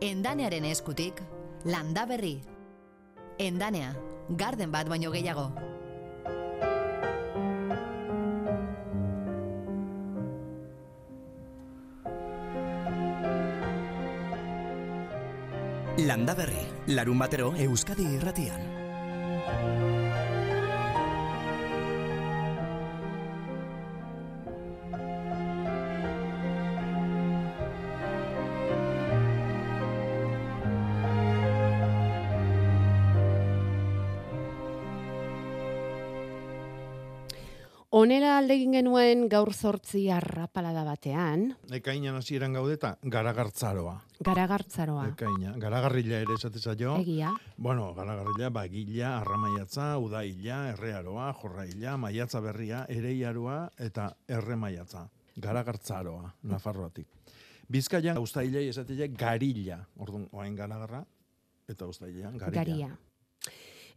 Endanearen eskutik, landa berri. Endanea, garden bat baino gehiago. Landa berri, larun batero Euskadi irratian. Genuen gaur zortzi arrapalada batean, Ekainan hasieran gaudeta, garagartzaroa. garagartzaroa. Ekaina, garagarrila ere esate zaio. Egia. Bueno, garagarrila, bagila, arramaiatza, udaila, errearoa, jorraila, maiatza berria, ereiaroa eta erremaiatza. Garagartzaroa, Nafarroatik. Bizkaian, ustailei esatile garilla. Orduan, oain garagarra, eta ustailean garilla. Garia.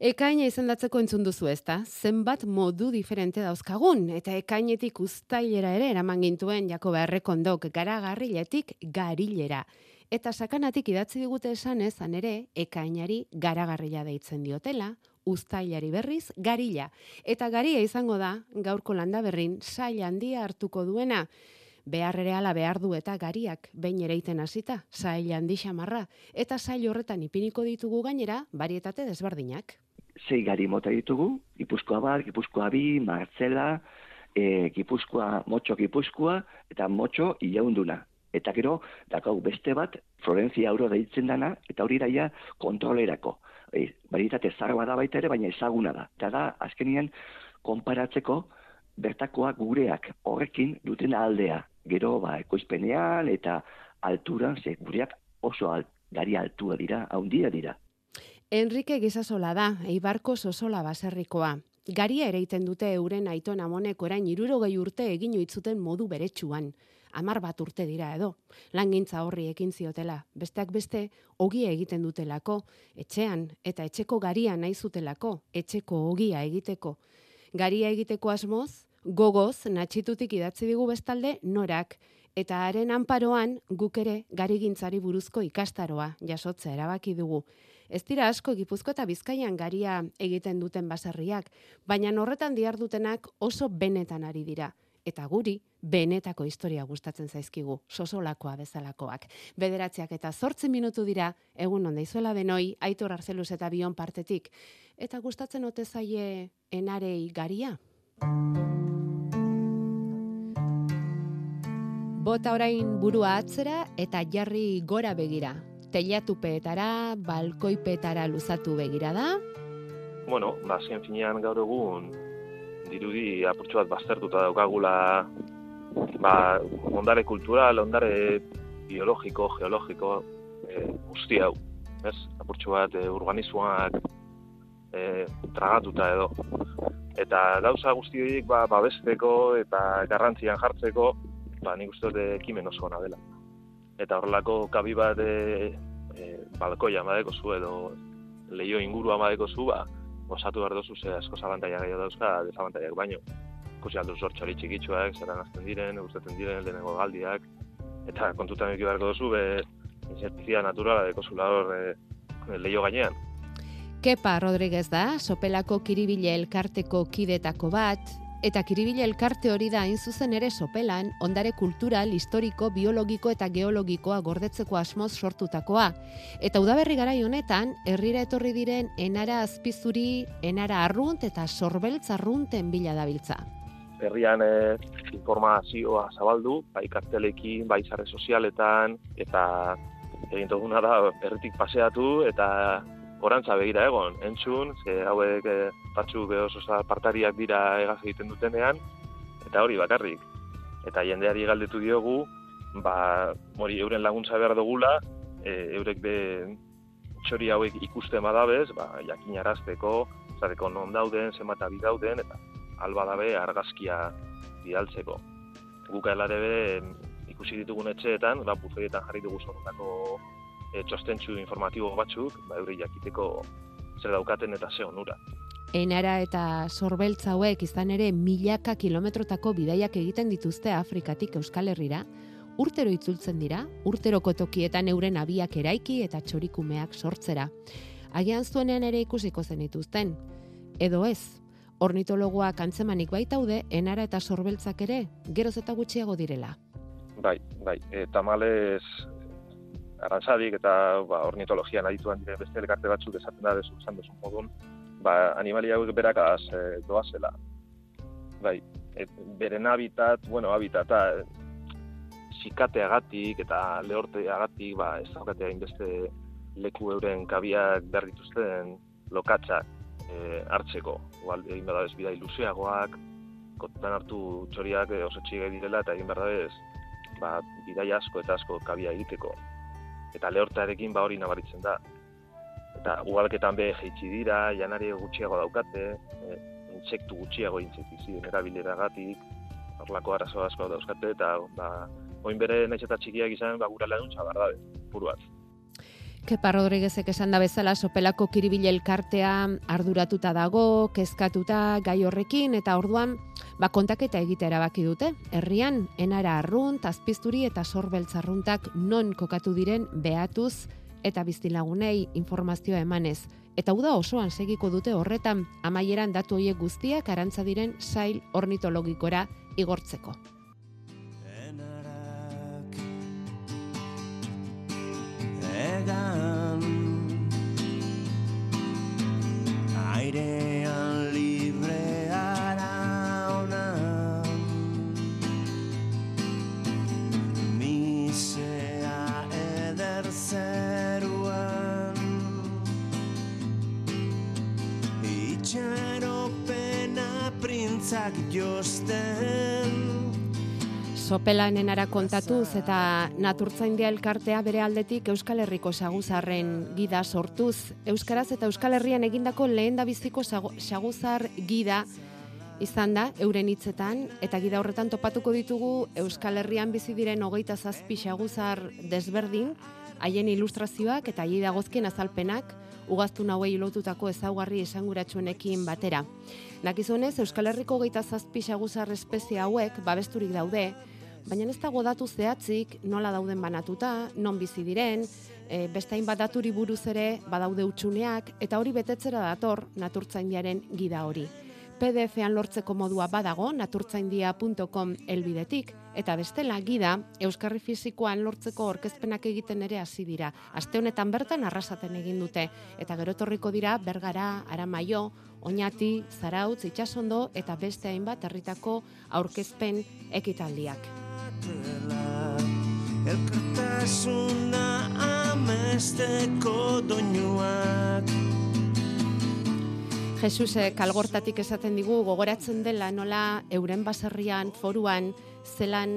Ekaina izendatzeko entzun duzu ezta? Zenbat modu diferente dauzkagun, eta ekainetik uztailera ere eraman gintuen Jakoba Errekondok garagarriletik garilera. Eta sakanatik idatzi digute esan ezan ere, ekainari garagarrila deitzen diotela, uztailari berriz garila. Eta garia izango da, gaurko landa berrin, sail handia hartuko duena. Behar ere ala behar du eta gariak, behin ere iten hasita, sail handi xamarra. Eta sail horretan ipiniko ditugu gainera, barietate desberdinak. sei gari mota ditugu, Gipuzkoa bat, Gipuzkoa bi, Martzela, e, Gipuzkoa, Motxo Gipuzkoa, eta Motxo Iaunduna. Eta gero, dakau beste bat, Florencia Auro deitzen dana, eta hori daia kontrolerako. E, Barietate zarra da baita ere, baina ezaguna da. Eta da, azkenien, konparatzeko, bertakoak gureak horrekin duten aldea. Gero, ba, ekoizpenean eta alturan, ze gureak oso al, gari altua dira, haundia dira. Enrique Gizasola da, Eibarko sosola baserrikoa. Garia ere iten dute euren aiton amonek orain irurogei urte egin itzuten modu beretsuan. Amar bat urte dira edo. Langintza horri ekin ziotela. Besteak beste, ogia egiten dutelako. Etxean eta etxeko garia nahi zutelako. Etxeko ogia egiteko. Garia egiteko asmoz, gogoz, natxitutik idatzi digu bestalde, norak. Eta haren anparoan, guk ere garigintzari buruzko ikastaroa jasotzea erabaki dugu. Ez dira asko Gipuzko eta Bizkaian garia egiten duten baserriak, baina horretan diardutenak oso benetan ari dira. Eta guri, benetako historia gustatzen zaizkigu, sosolakoa bezalakoak. Bederatziak eta zortzi minutu dira, egun onda izuela denoi, aitor arzeluz eta bion partetik. Eta gustatzen ote zaie enarei garia? Bota orain burua atzera eta jarri gora begira. Teilatupeetara, balkoipetara luzatu begira da. Bueno, ba, azken finean gaur egun dirudi apurtxo bat baztertuta daukagula ba, ondare kultural, ondare biologiko, geologiko, e, guzti hau. Ez? Apurtxo bat e, urbanismoak e, tragatuta edo. Eta gauza guzti horiek ba, babesteko eta garrantzian jartzeko, ba, nik uste dut ekimen oso ona dela. Eta horrelako kabi bat e, e, balkoia amadeko zu edo leio inguru amadeko zu, ba, osatu behar dozu ze asko zabantaia gehiago dauzka, desabantaiak baino. Ikusi aldu zor txori txikitsuak, zeran azten diren, gustatzen diren, lehenengo galdiak, eta kontutan eki beharko duzu, be, naturala deko zula hor e, leio gainean. Kepa Rodríguez da, sopelako kiribile elkarteko kidetako bat, eta kiribile elkarte hori da hain zuzen ere sopelan, ondare kultural, historiko, biologiko eta geologikoa gordetzeko asmoz sortutakoa. Eta udaberri garai honetan, herrira etorri diren enara azpizuri, enara arrunt eta sorbeltz arrunten bila dabiltza. herrian e, informazioa zabaldu, bai kartelekin, bai sare sozialetan, eta egin duguna da herritik paseatu eta orantza begira egon, entzun, ze hauek e, batzu behoz oso partariak dira egaz egiten dutenean, eta hori bakarrik. Eta jendeari galdetu diogu, ba, hori euren laguntza behar dugula, e, eurek be txori hauek ikusten badabez, ba, jakinarazteko, zareko non dauden, zenbat abi dauden, eta alba dabe argazkia bidaltzeko. Guk helare be ikusi ditugun etxeetan, ba, bufeietan jarri dugu zorretako e, txostentsu informatibo batzuk, ba, euri jakiteko zer daukaten eta ze onura. Enara eta sorbeltza hauek izan ere milaka kilometrotako bidaiak egiten dituzte Afrikatik Euskal Herrira, urtero itzultzen dira, urteroko tokietan euren abiak eraiki eta txorikumeak sortzera. Agian zuenean ere ikusiko zenituzten. Edo ez, ornitologoak antzemanik baitaude, enara eta sorbeltzak ere, geroz eta gutxiago direla. Bai, bai, e, tamalez arantzadik eta ba, ornitologian adituan diren beste elkarte batzuk esaten da desu esan duzu modun, ba, animalia hauek berakaz e, doazela. Bai, et, beren habitat, bueno, habitata, sikateagatik eta lehorteagatik, ba, ez daukatea inbeste leku euren kabiak behar lokatzak e, hartzeko. Igual, egin bada ez bida ilusiagoak, kontutan hartu txoriak e, oso txiga direla eta egin behar ez, ba, bidai asko eta asko kabia egiteko. Eta lehortarekin ba hori nabaritzen da. Eta ugalketan be jeitsi dira, janari gutxiago daukate, e, intsektu gutxiago intsektizi erabileragatik, horlako arazo asko dauzkate, eta ba, oin bere naiz eta txikiak izan, ba, gura lehun txabar dabe, buruat. Kepa Rodriguezek esan da bezala sopelako kiribile elkartea arduratuta dago, kezkatuta gai horrekin eta orduan ba kontaketa egitea erabaki dute. Herrian enara arrunt, azpizturi eta sorbeltzarruntak non kokatu diren behatuz eta biztilagunei informazioa emanez. Eta uda osoan segiko dute horretan amaieran datu hoiek guztiak arantza diren sail ornitologikora igortzeko. egan airean printzak josten Sopelan enara kontatuz eta naturtzaindia elkartea bere aldetik Euskal Herriko saguzarren gida sortuz. Euskaraz eta Euskal Herrian egindako lehen da biziko saguzar gida izan da, euren hitzetan, eta gida horretan topatuko ditugu Euskal Herrian bizi diren hogeita zazpi saguzar desberdin, haien ilustrazioak eta haien dagozkien azalpenak, ugaztu hauei lotutako ezaugarri esanguratsuenekin batera. Nakizunez, Euskal Herriko hogeita zazpi espezia hauek babesturik daude, baina ez dago datu zehatzik nola dauden banatuta, non bizi diren, e, beste hainbat daturi buruz ere badaude utxuneak, eta hori betetzera dator naturtzaindiaren gida hori. PDF-an lortzeko modua badago naturtzaindia.com elbidetik, eta bestela gida Euskarri Fizikoan lortzeko orkezpenak egiten ere hasi dira. Aste honetan bertan arrasaten egin dute, eta gero torriko dira Bergara, Aramaio, Oñati, Zarautz, Itxasondo eta beste hainbat herritako aurkezpen ekitaldiak. Elkartasuna amesteko doinuak Jesuse kalgortatik esaten digu gogoratzen dela nola euren baserrian foruan zelan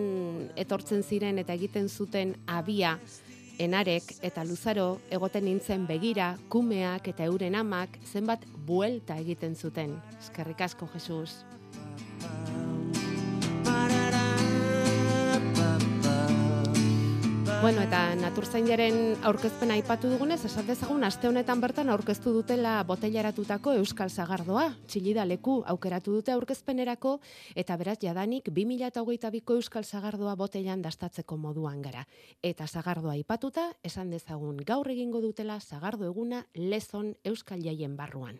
etortzen ziren eta egiten zuten abia enarek eta luzaro egoten nintzen begira, kumeak eta euren amak zenbat buelta egiten zuten. Eskerrik asko, Jesus. Bueno, eta naturzainaren aurkezpena aipatu dugunez, esan dezagun aste honetan bertan aurkeztu dutela botellaratutako Euskal Zagardoa. Txilida leku aukeratu dute aurkezpenerako eta beraz jadanik 2022ko Euskal Zagardoa botellan dastatzeko moduan gara. Eta Zagardoa aipatuta, esan dezagun gaur egingo dutela Zagardo eguna lezon Euskal Jaien barruan.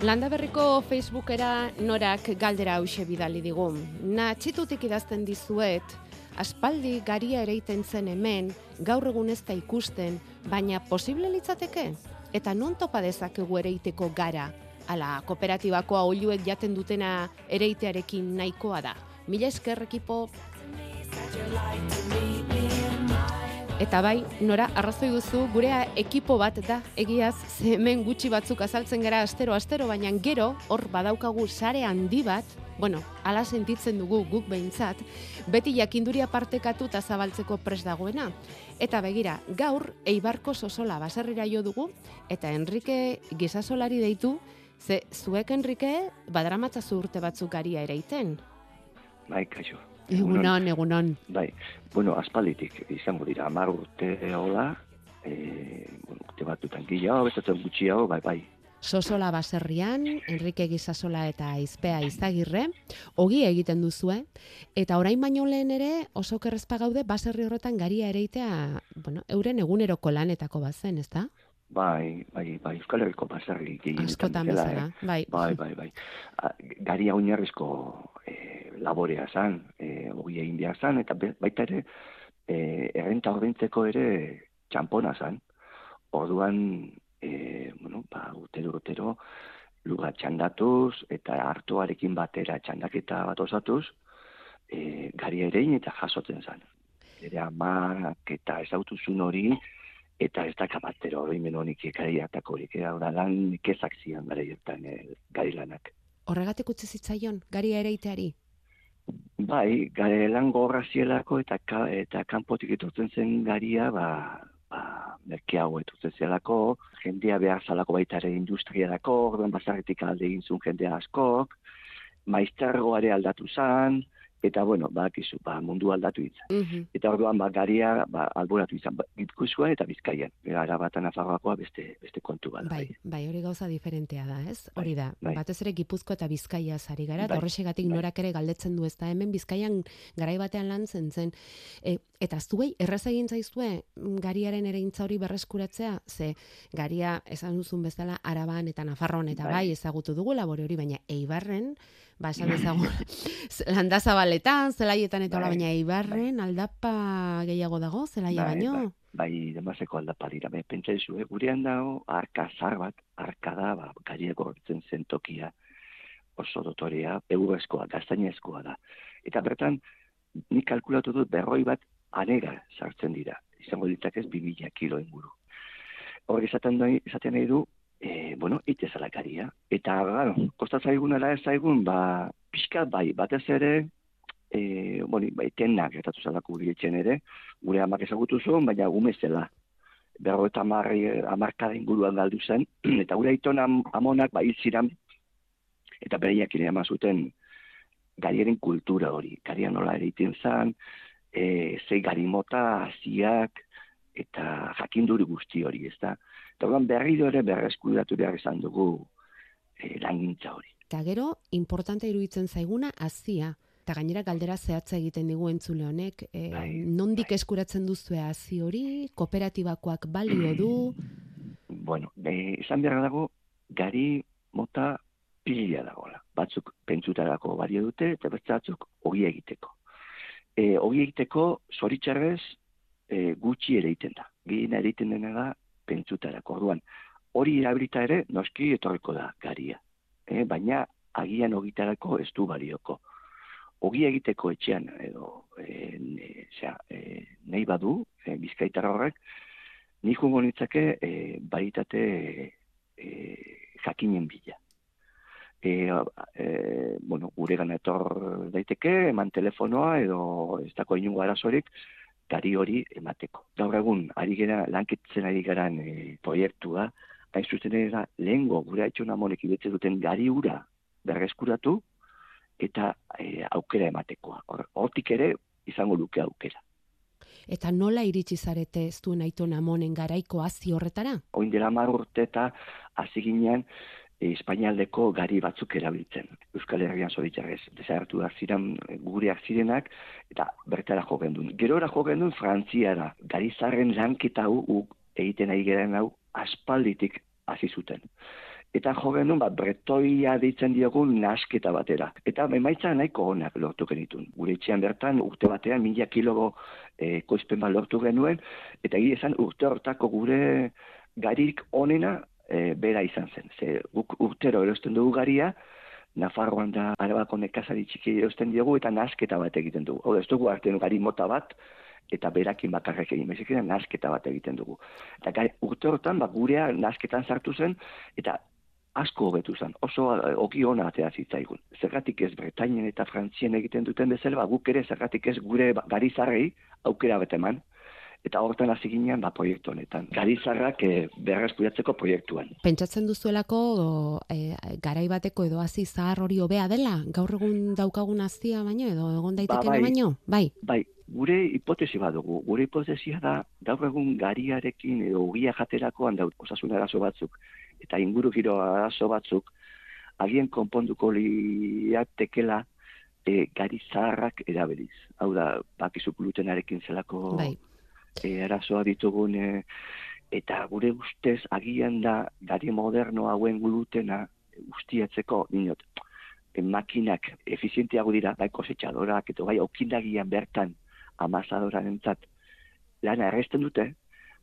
Landa berriko Facebookera norak galdera hause bidali digu. Na txitutik idazten dizuet, aspaldi garia ereiten zen hemen, gaur egun ez da ikusten, baina posible litzateke? Eta non topa dezakegu ereiteko gara? Ala, kooperatibakoa oliuek jaten dutena ereitearekin nahikoa da. Mila esker ekipo... Eta bai, nora, arrazoi duzu, gure ekipo bat da, egiaz, hemen gutxi batzuk azaltzen gara astero-astero, baina gero, hor badaukagu sare handi bat, bueno, ala sentitzen dugu guk behintzat, beti jakinduria partekatu eta zabaltzeko pres dagoena. Eta begira, gaur, eibarko sosola baserrira jo dugu, eta Enrique gizasolari deitu, ze zuek Enrique, badramatza urte batzuk garia ereiten. Bai, kaixo. Egunon, egunon. Bai, bueno, aspalditik izango dira, amar urte hola, e, bueno, urte bat dutan gehiago, bestatzen gutxiago, bai, bai. Sosola baserrian, Enrique Gizasola eta Izpea Izagirre, ogi egiten duzue, eta orain baino lehen ere oso kerrezpa gaude baserri horretan garia ereitea, bueno, euren eguneroko lanetako bazen, ezta? Bai, bai, bai, Euskal Herriko baserri gehienetan bezala, eh? bai. Bai, bai, bai. Garia oinarrizko e, laborea zan, e, ogi egin behar zan, eta baita ere, e, errenta ordaintzeko ere txampona zan. Orduan, e, bueno, ba, urtero, urtero, lurra txandatuz, eta hartuarekin batera txandaketa bat osatuz, e, garia erein eta jasotzen zan. Ere amak eta ezautuzun hori, eta ez daka batero oroimen honik gari hartakorik, eh? hau da lan kezak zian gara jertan eh, gari lanak. Horregatik utzi zitzaion, garia ereiteari. Bai, gare lan gorra zielako eta, ka, eta kanpotik etortzen zen garia, ba, ba, merkeago etortzen zielako, jendea behar zalako baita ere industriarako, orduan bazarretik alde egin zuen jendea askok, maiztergoare aldatu zan, eta bueno, bakizu, ba, mundu aldatu izan. Mhm. Eta orduan ba, garia ba, alboratu izan, ba, Gipuzkoa eta Bizkaian. Era arabata Nafarroakoa beste beste kontu bada. Bai, bai, hori gauza diferentea da, ez? Hori da, bai. batez ere Gipuzko eta Bizkaia ari gara, Bai, horrexegatik bai. norak ere galdetzen du ez da, hemen Bizkaian garai batean lan zen zen. E, eta zuei, erraz egin zaizue mm, gariaren ereintza hori berreskuratzea, ze garia esan duzun bezala Araban eta Nafarroan eta bai, Bai. ezagutu dugu labore hori, baina Eibarren, ba esan dezagun, landazabaletan, zelaietan eta Bai, baina Eibarren aldapa gehiago dago, zelaia Bai, baino. bai, bai, demaseko aldapa dira. Be, pentsa izu, eh? gurean dago, arka zar bat, arka da, ba, garia gortzen zen tokia, oso dotorea, eurezkoa, gaztainezkoa da. Eta bertan, nik kalkulatu dut berroi bat anega sartzen dira. Izango ditzakez, 2000 kilo inguru. Horrek esaten, nahi, esaten nahi du, e, bueno, ite zalakaria. Eta, gano, kostatzaigun ala ez zaigun, ba, pixka bai, batez ere, e, bueno, bai, tenak gertatu zalako gure etxean ere, gure amak ezagutu zuen, baina gume zela. Berro eta amarri, amarkada inguruan galdu zen, eta gure aiton am, amonak bai ziran, eta bereiak ere zuten gariaren kultura hori. Garia nola egiten zen, e, zei gari mota, hasiak, eta jakinduri guzti hori, ez da. Eta orduan berriro ere berreskuratu behar izan dugu e, langintza hori. Eta gero, importante iruditzen zaiguna, azia. Eta gainera galdera zehatza egiten digu entzule honek, e, Bai, nondik eskuratzen duzue hazi hori, kooperatibakoak balio du, bueno, e, izan behar dago, gari mota pila dagoela. Batzuk pentsutarako balio dute, eta beste batzuk ogi egiteko. E, ogi egiteko, zoritxarrez, e, gutxi ere egiten da. Gehien egiten dena da, pentsutarako. Orduan, hori erabilita ere, noski etorriko da garia. E, baina, agian ogitarako ez du balioko. Ogi egiteko etxean, edo, e, ne, zera, e, nahi badu, e, bizkaitar horrek, Nik jungo nitzake e, baritate e, jakinen bila. E, e, bueno, gure etor daiteke, eman telefonoa edo ez dako inungo arazorik, gari hori emateko. Gaur egun, ari gara, lankitzen ari garan e, proiektua, hain zuzen ere lehengo gure haitxon amonek ibetze duten gari ura berreskuratu eta e, aukera ematekoa. Hor- Hortik ere izango luke aukera. eta nola iritsi zarete ez duen aiton amonen garaiko hazi horretara? oin dela mar urte eta hasi ginen e, Espainialdeko gari batzuk erabiltzen. Euskal Herrian zoritxarrez, desagertu ziren gureak zirenak, eta bertara jo gendun. Gerora jo gendun Frantziara, gari zarren lanketa hau egiten ari garen hau aspalditik hasi zuten. Eta jo genuen, ba, bretoia deitzen diogun nasketa batera. Eta emaitza nahiko onak lortu genitun. Gure etxean bertan urte batean mila kilogo e, koizpen bat lortu genuen, eta egia esan urte hortako gure garik onena e, bera izan zen. Ze guk urtero erosten dugu garia, Nafarroan da arabako nekazari txiki erosten diogu eta nasketa bat egiten dugu. Hau ez dugu hartzen gari mota bat, eta berakin bakarrek egin bezik nasketa bat egiten dugu. Eta gari, urte hortan, ba, gurea nasketan sartu zen, eta asko hobetu zen, oso eh, ogi ona atea zitzaigun. Zergatik ez Bretainen eta Frantzien egiten duten bezala, ba, guk ere zergatik ez gure ba- garizarrei aukera bat eman, eta hortan hasi ginen ba, proiektu honetan. Garizarrak e, berreskuratzeko proiektuan. Pentsatzen duzuelako e, garai bateko edo hazi zahar hori hobea dela, gaur egun daukagun hazia baino edo egon daiteken bai. baino? Bai, Bai, gure hipotesi badugu. Gure hipotesia da, gaur egun gariarekin edo ugia jaterakoan daut osasun arazo batzuk, eta inguru giro arazo batzuk, agien konponduko liatekela e, gari zaharrak erabiliz. Hau da, bakizu glutenarekin zelako Bai. E, arazoa ditugun, e, eta gure ustez agian da gari moderno hauen glutena ustiatzeko, ninot, e, makinak efizienteago dira, bai kosetxadorak, eta bai okindagian bertan amazadoran entzat lana erresten dute,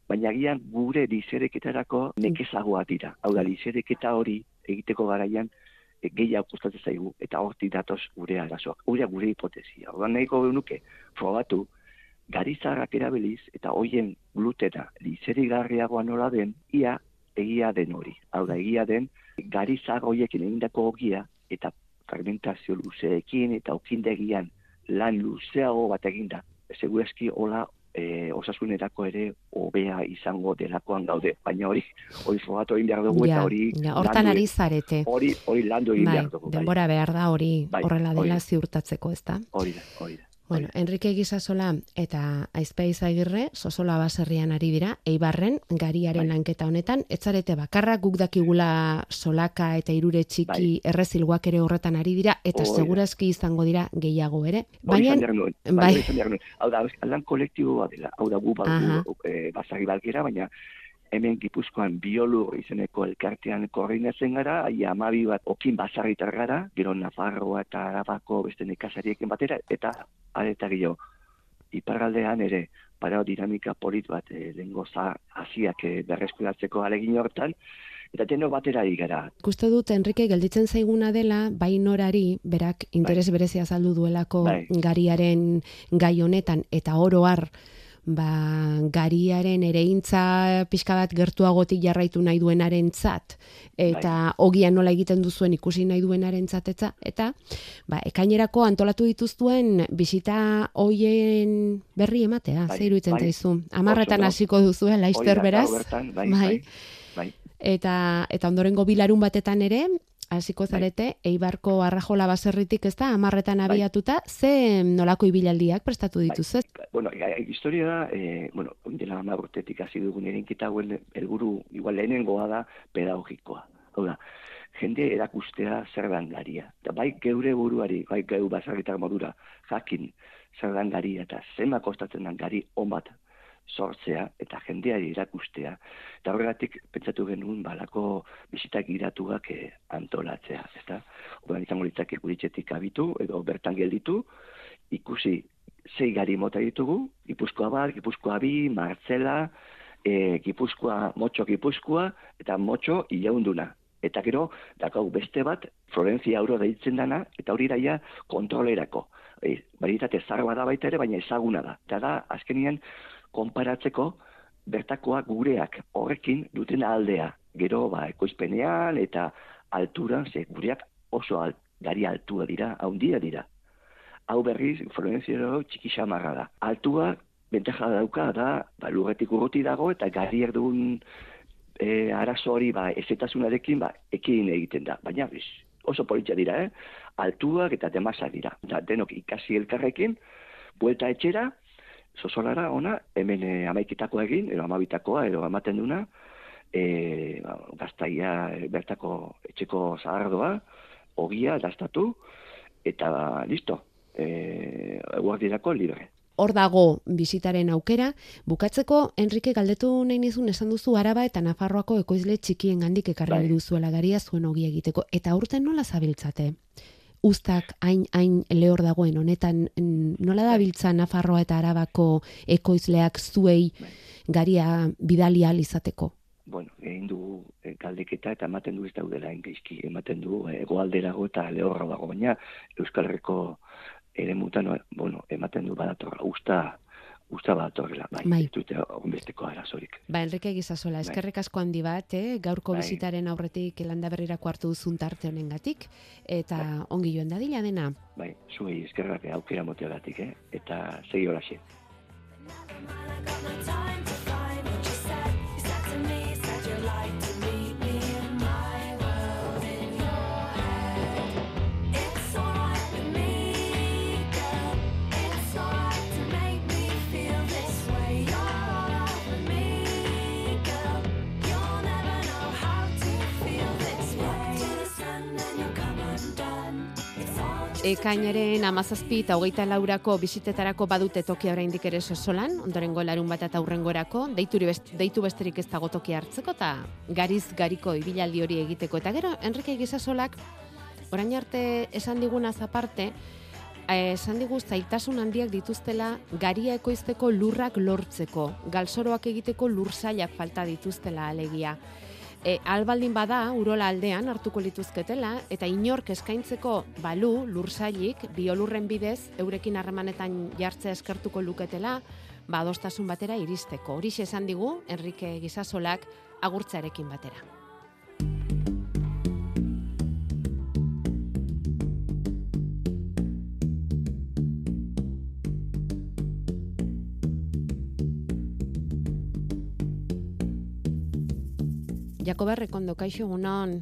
baina agian gure lizereketarako nekezagoa dira. Hau da, lizereketa hori egiteko garaian e, gehiago gustatzen zaigu, eta hortik datoz gure arazoak. Hori da gure hipotesia. Horban nahiko genuke, frogatu, garizarrak erabiliz, eta hoien glutena lizerigarriagoa nola den, ia egia den hori. Hau da, egia den, garizar horiekin egindako ogia, eta fragmentazio luzeekin, eta okindegian lan luzeago bat eginda. Segurazki hola e, osasunerako ere hobea izango delakoan gaude. Baina hori, hori frogatu egin behar dugu, Ja, eta hori ja, hortan ari zarete. hori, hori landu egin Bai, behar dugu. bai. denbora behar da hori Bai, horrela hori dela da. ziurtatzeko, ezta? Hori da, hori da. Bueno, Enrique Gizasola eta Aizpe Izagirre Sosola baserrian ari dira, Eibarren gariaren Bai. lanketa honetan, etzarete bakarra guk dakigula solaka eta irure txiki errezilgoak ere horretan ari dira, eta da. segurazki izango dira gehiago ere. Baina, bai. Bai. Hau da, lan kolektiboa dela. Hau da, gu Aha. badugu e, basagi balgera, baina hemen Gipuzkoan biolur izeneko elkartean koordinatzen gara, aia amabi bat okin basarritar gara, gero Nafarroa eta Arabako beste nekazariekin batera, eta areta gehiago. Iparraldean ere, parao dinamika polit bat e, lengo za hasiak e, berreskuratzeko alegin hortan, eta teno batera gara. ikuste dut Enrique gelditzen zaiguna dela, bai norari, berak interes berezia azaldu duelako Bai. gariaren gai honetan, eta oro har, ba, gariaren ereintza pixka bat gertuagotik jarraitu nahi duenaren zat, eta ogia nola egiten duzuen ikusi nahi duenaren zatetza, eta ba, ekainerako antolatu dituzuen bisita hoien berri ematea, Bai, itzen bai. zaizu. Amarretan hasiko duzu, Hori laister da, beraz, bertan, bai, Bai. bai, bai. eta, eta ondorengo bilarun batetan ere, hasiko Bai. zarete, Eibarko arrajola baserritik ez da, amarretan Bai. abiatuta, ze nolako ibilaldiak prestatu dituz, ez? Bueno, e, e, historia da, e, bueno, dela ama urtetik hasi dugun erinkita hauen helburu igual lehenengoa da pedagogikoa. Hau da, jende erakustea zer dan garia. Eta bai geure buruari, bai geu basarritar modura, jakin zer dan garia eta zema kostatzen dan gari on bat sortzea eta jendeari erakustea. Eta horregatik pentsatu genuen balako bisitak giratuak eh, antolatzea, ezta? Orduan izango litzake guritxetik abitu edo bertan gelditu, ikusi sei gari mota ditugu, Gipuzkoa bat, Gipuzkoa bi, Martzela, e, Gipuzkoa, Motxo Gipuzkoa, eta Motxo Ilaunduna. Eta gero, dakau beste bat, Florencia Auro deitzen dana, eta hori daia kontrolerako. E, Baritate zarra da baita ere, baina ezaguna da. Eta da, azkenien, konparatzeko, bertakoak gureak horrekin duten aldea. Gero, ba, ekoizpenean eta alturan, ze gureak oso alt, gari altua dira, haundia dira hau berriz Florenziero txiki xamarra da. Altua, bentaja dauka da, ba, lurretik urruti dago, eta garriak dugun e, arazo hori, ba, ezetasunarekin, ba, ekin egiten da. Baina, biz, oso politxa dira, eh? Altuak eta demasa dira. Da, denok ikasi elkarrekin, buelta etxera, sosolara ona, hemen e, amaiketako egin, edo amabitakoa, edo ematen duna, e, ba, gaztaia e, bertako etxeko zahardoa, ogia, dastatu, eta listo, e, guardirako libre. Hor dago bisitaren aukera, bukatzeko Enrique galdetu nahi nizun esan duzu Araba eta Nafarroako ekoizle txikien gandik ekarri Bai. duzuela garia zuen ogi egiteko. Eta aurten nola zabiltzate? Uztak hain hain lehor dagoen honetan nola Bai. dabiltza Nafarroa eta Arabako ekoizleak zuei garia bidali ahal izateko? bueno, egin du e, galdeketa eta ematen du ez daudela engaizki, ematen du e, egoalderago eta lehorra dago, baina Euskal Herriko ere mutan, bueno, ematen du badatorra, usta, usta badatorrela, bai, Bai. ez dute onbesteko arazorik. Ba, Enrique Gizasola, Bai. eskerrik asko handi bat, eh? gaurko Bai. bisitaren aurretik landa berrirako hartu duzun tarte honengatik, eta ongi joan dadila dena. Bai, zuei eskerrak aukera moteagatik, eh? eta segi horaxe. Ekainaren amazazpi eta hogeita laurako bisitetarako badute tokia oraindik ere sosolan, ondorengo larun bat eta aurrengorako, deituri best, deitu besterik ez dago tokia hartzeko eta gariz gariko ibilaldi hori egiteko. Eta gero, Enrique Gizasolak, orain arte esan digunaz aparte, eh, esan digu zailtasun handiak dituztela garia ekoizteko lurrak lortzeko, galsoroak egiteko lursailak falta dituztela alegia. E, albaldin bada, urola aldean hartuko lituzketela, eta inork eskaintzeko balu, lursailik, biolurren bidez, eurekin harremanetan jartzea eskertuko luketela, ba, adostasun batera iristeko. Horixe esan digu, Enrique Gizasolak agurtzarekin batera. Jakoba Rekondo, kaixo egunon,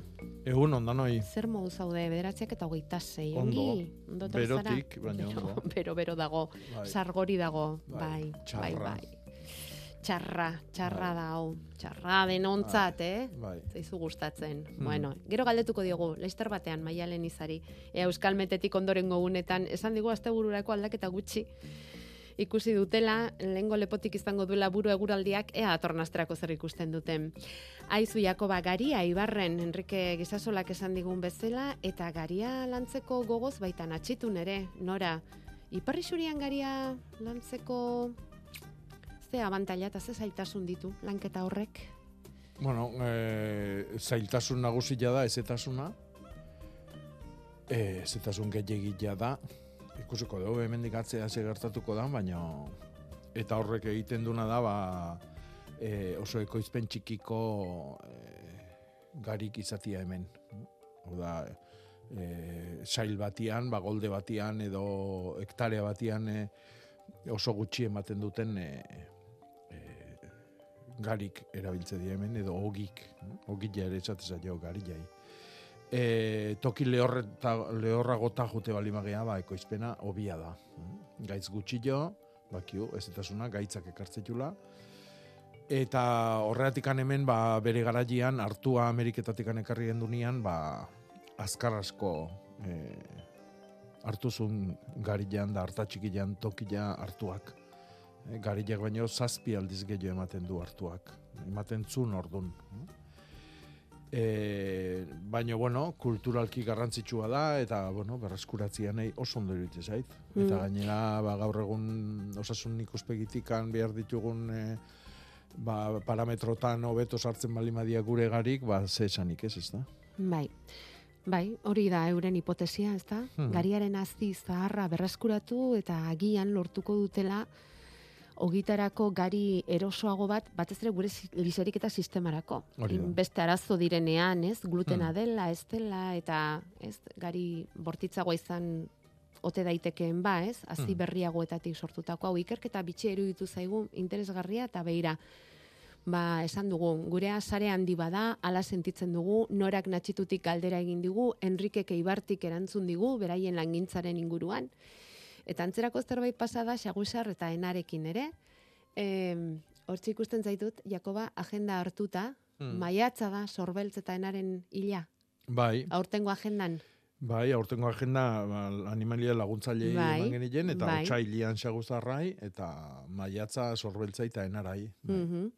Egun ondanoi. zer modu zaude, bederatziak eta hogeita zei, Ondo. Ondo? Berotik, baina ondo. Bero, bero dago, Bai. sargori dago, Bai, bai, bai, txarra. bai. Txarra, Bai. da hau, txarra denontzat, eh? Bai. Zaizu gustatzen. Hmm. Bueno, gero galdetuko diogu, leister batean maialen izari. Ea Euskal Metetik ondorengo gunetan, esan digu astebururako aldaketa gutxi ikusi dutela, lehengo lepotik izango duela buru eguraldiak, ea atornasterako zer ikusten duten. Aizu Jakoba garia Ibarren Enrique Gizasolak esan digun bezala eta garia lantzeko gogoz baitan atxitun ere, nora. Iparri xurian garia lantzeko ze abantaila eta ze zailtasun ditu lanketa horrek? Bueno, e, zailtasun nagusia da ezetasuna. E, ezetasun gehiagia da. Ikusiko dugu hemendik atzea ze gertatuko da, baina eta horrek egiten duna da ba, e, oso ekoizpen txikiko e, garik izatia hemen. Hau da, e, sail batian, ba, golde batian edo hektarea batian e, oso gutxi ematen duten e, e, garik erabiltze dira hemen, edo ogik, ogila ere esate zaio garilai. E, toki lehorreta, lehorragota jute balimagea, ba, ekoizpena hobia da. Gaitz gutxillo, bakiu, ez etasuna, gaitzak ekartzetula. Eta horreatikan hemen, ba, bere garaian, hartua Ameriketatikan ekarri gendunian, ba, azkar asko e, hartuzun garilan da hartatxikilan tokila hartuak. E, garilak baino zazpi aldiz gehiago ematen du hartuak. Ematen zun ordun. E, baina, bueno, kulturalki garrantzitsua da, eta, bueno, berreskuratzia nahi oso ondo iruditzen zait. Eta Mm. gainera, ba, gaur egun osasun ikuspegitikan behar ditugun e, ba, parametrotan hobeto sartzen balimadia gure garik, ba, ze esanik ez, ez da? Bai. Bai, hori da euren hipotesia, ezta? Hmm. Gariaren azti zaharra berreskuratu eta agian lortuko dutela ogitarako gari erosoago bat, batez ere gure liserik eta sistemarako. Beste arazo direnean, ez? Glutena Hmm. dela, ez dela, eta ez gari bortitzagoa izan ote daitekeen ba, ez? Hazi Hmm. berriagoetatik sortutako hau ikerketa bitxi iruditu zaigu interesgarria eta beira. Ba, esan dugu, gure sare handi bada, ala sentitzen dugu, norak natxitutik galdera egin digu, Enrique Keibartik erantzun digu, beraien langintzaren inguruan. Eta antzerako zerbait pasada, xagusar eta enarekin ere. E, Hortxe ikusten zaitut, Jakoba, agenda hartuta, Hmm. maiatza da, sorbeltz eta enaren hila, Bai, aurtengo agendan. bai, aurtengo agenda ba, animalia laguntzailei Bai, eman genien, eta bai. otxailian xaguzarrai, eta maiatza sorbeltza eta enarai. Bai. Mhm.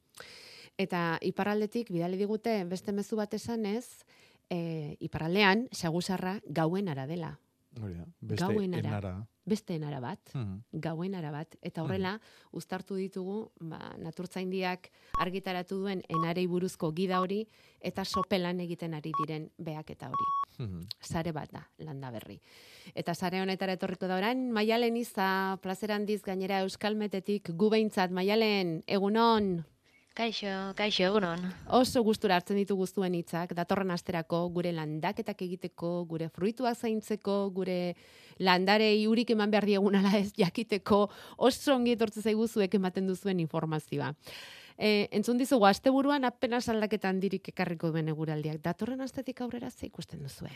Eta iparraldetik bidali digute beste mezu bat esanez, e, iparraldean xagusarra gauen ara dela. Hori da, beste Gauen ara. enara. Beste enara bat, Mhm. gauen ara bat. Eta horrela, uztartu ditugu, ba, naturtzaindiak argitaratu duen enarei buruzko gida hori, eta sopelan egiten ari diren beak eta hori. Mhm. Sare bat da, landa berri. Eta sare honetara etorriko da orain, maialen iza, plazer handiz gainera euskalmetetik, gu behintzat, maialen, egunon! Kaixo, kaixo, egunon. Oso gustura hartzen ditu guztuen hitzak, datorren asterako, gure landaketak egiteko, gure fruituak zaintzeko, gure landarei urik eman behar diegun ala ez jakiteko, oso ongi etortze zaigu zuek ematen duzuen informazioa. E, entzun dizugu, asteburuan apenas aldaketan dirik ekarriko duen eguraldiak. Datorren astetik aurrera ze ikusten duzue?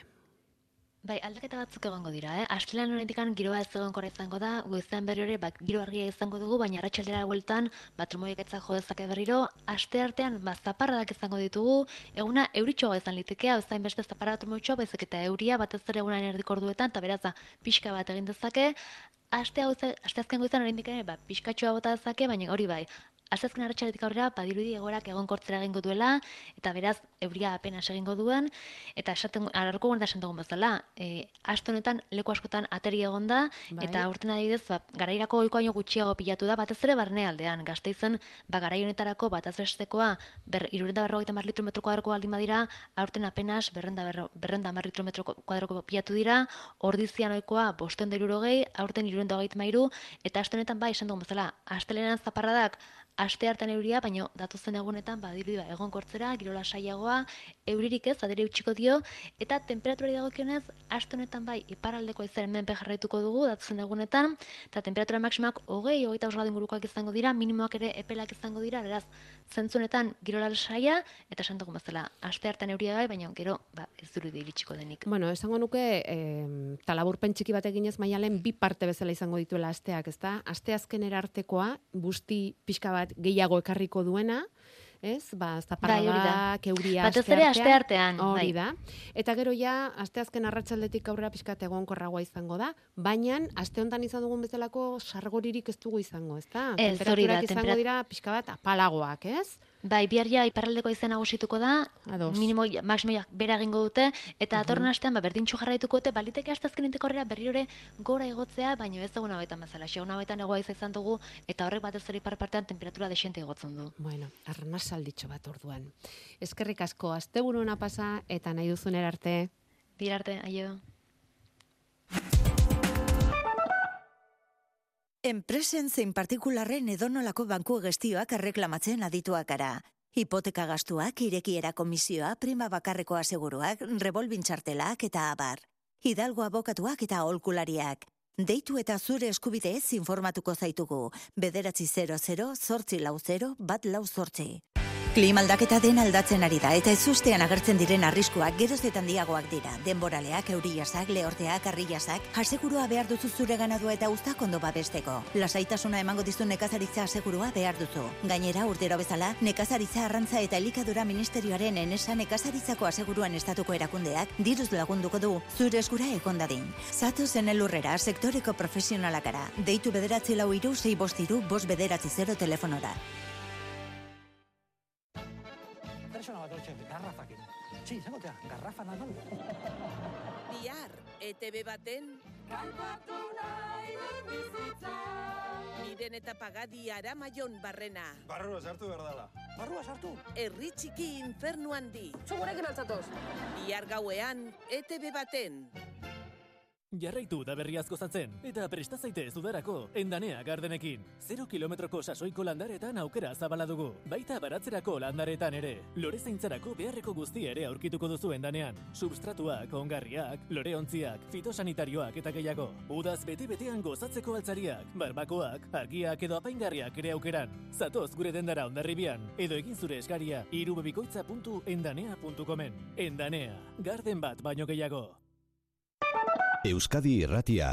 Bai, aldaketa batzuk egongo dira, eh? Astelean honetik giroa ez egon izango da, goizean berri hori bak, giro argia izango dugu, baina arratsaldera bueltan, ba, trumoiek etza jo dezake berriro, aste artean, ba, zaparradak izango ditugu, eguna euritxoa izan liteke, hau zain beste zaparra trumoitxoa, baizik eta euria, batez ere egunan erdik orduetan, eta beraz, da, pixka bat egin dezake, aste hau aste azken goizan oraindik ere ba pizkatxoa bota dezake, baina hori bai. Asteazken arratsaletik aurrera badirudi egorak egonkortzera egingo duela eta beraz euria apenas egingo duen eta esaten ararko guarda esan dugun bezala, e, aste honetan leku askotan ateri egonda Bai. eta aurten adibidez ba garairako ohiko baino gutxiago pilatu da batez ere barnealdean. Gasteizen ba garai honetarako bataz bestekoa ber 350 litro metro kuadroko baldin badira, aurten apenas 200 210 litro metro kuadroko pilatu dira. Ordizian ohikoa 560, aurten 333 eta aste honetan bai esan dugun bezala, astelenan zaparradak aste hartan euria, baina datuzen egunetan badirudi ba egonkortzera, girola saiagoa, euririk ez, adere utxiko dio, eta temperaturari dagokionez, aste honetan bai iparraldeko izaren menpe jarraituko dugu, datuzen egunetan, eta temperatura maksimak hogei, hogeita osgadu ingurukoak izango dira, minimoak ere epelak izango dira, beraz, zentzunetan girola saia, eta esan dugun bezala, aste hartan euria bai, baina gero, ba, ez dirudi iritsiko denik. Bueno, esango nuke, eh, talaburpen txiki bat eginez maialen bi parte bezala izango dituela asteak, ezta? Aste azkenera artekoa, busti pixka bat gehiago ekarriko duena, ez? Ba, Bai, hori da. da, keuria Batez ere aste artean, Hori bai. da. Eta gero ja, asteazken arratsaldetik aurrera pixkat egonkorragoa izango da, baina aste hontan izan dugun bezalako sargoririk ez dugu izango, ezta? Ez, hori da, Temperaturak izango temperat- dira pixka bat apalagoak, ez? Bai, bihar ja iparraldeko izan nagusituko da, Ados. minimo maksimoak bera egingo dute, eta Mhm. datorren astean ba, berdintxu jarraituko dute, baliteke asteazkenetik aurrera berriro berriro igotzea, baina ez egun hauetan bezala. Xe, hauetan egoa izan dugu, eta horrek batez ere ipar partean temperatura desente igotzen du. Bueno, arnasalditxo bat orduan. Eskerrik asko, asteburu ona pasa eta nahi duzun arte. Bihar arte, aio. Enpresen zein partikularren edonolako banku gestioak erreklamatzen adituak gara. Hipoteka gastuak, irekiera komisioa, prima bakarreko aseguruak, revolvin txartelak eta abar. Hidalgo abokatuak eta aholkulariak. Deitu eta zure eskubideez informatuko zaitugu. Bederatzi 00 zortzi lau 0 bat lau zortzi. Klimaldaketa den aldatzen ari da eta ezustean agertzen diren arriskuak geroz eta handiagoak dira. Denboraleak, euriasak, lehorteak, arriasak, asegurua behar duzu zure ganadua eta uztak ondo babesteko. Lasaitasuna emango dizu nekazaritza asegurua behar duzu. Gainera, urtero bezala, nekazaritza arrantza eta elikadura ministerioaren enesa nekazaritzako aseguruan estatuko erakundeak diruz lagunduko du zure eskura ekondadin. Zatu zen elurrera sektoreko profesionalakara. Deitu bederatzi lau iru, sei bostiru, bost bederatzi zero telefonora. Sí, zangotea, garrafa nadal. Bihar, ETB baten... Kantatu nahi bizitza. Miren eta pagadi aramaion barrena. Barrua sartu behar dela. Barrua sartu? Herri txiki infernu handi. Zugurekin altzatoz. Bihar gauean, ETB baten. Jarraitu da berriazko zatzen, eta presta zaitez udarako, endanea gardenekin. Zero kilometroko sasoiko landaretan aukera zabala dugu, baita baratzerako landaretan ere. Lore zeintzarako beharreko guzti ere aurkituko duzu endanean. Substratuak, ongarriak, loreontziak, fitosanitarioak eta gehiago. Udaz bete-betean gozatzeko altzariak, barbakoak, argiak edo apaingarriak ere aukeran. Zatoz gure dendara ondarribian, edo egin zure eskaria irubebikoitza.endanea.comen. Endanea, garden bat baino gehiago. Euskadi Irratia.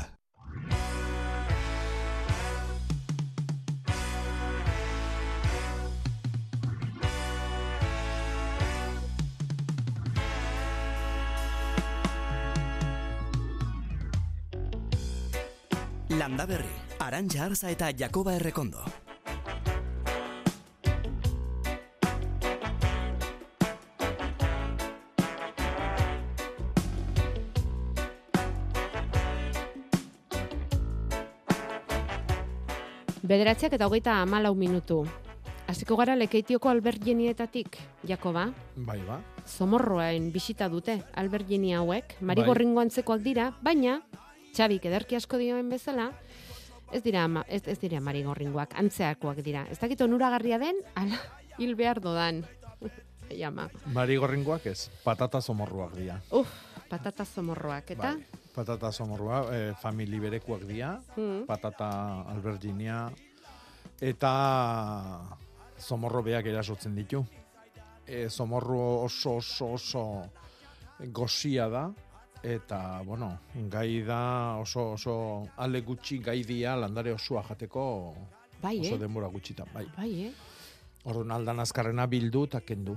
Landa Berri, Arantxa Arza eta Jakoba Errekondo. Bederatziak eta hogeita amalau minutu. Hasiko gara lekeitioko Albert Jenietatik, Jakoba. Bai, ba. Zomorroain bisita dute Albert Jeni hauek, Mari Bai. Antzekoak dira, baina Xabik ederki asko dioen bezala, ez dira ama- ez, ez dira Mari Gorringoak, antzeakoak dira. Ez dakit onuragarria den, ala, hil behar dodan. Ai, ama. Mari gorringoak ez, patata zomorruak dira. Uf, patata zomorroak, eta? Bai, patata zomorrua, eh, famili berekuak dira, Mm. patata alberginia, eta zomorro beak erasotzen ditu. E, zomorro oso oso oso gosia da, eta, bueno, gai da oso, oso ale gutxi gai dia landare osoa jateko Bai, oso eh? denbora gutxitan, bai. Bai, eh? Orduan aldan azkarrena bildu eta kendu.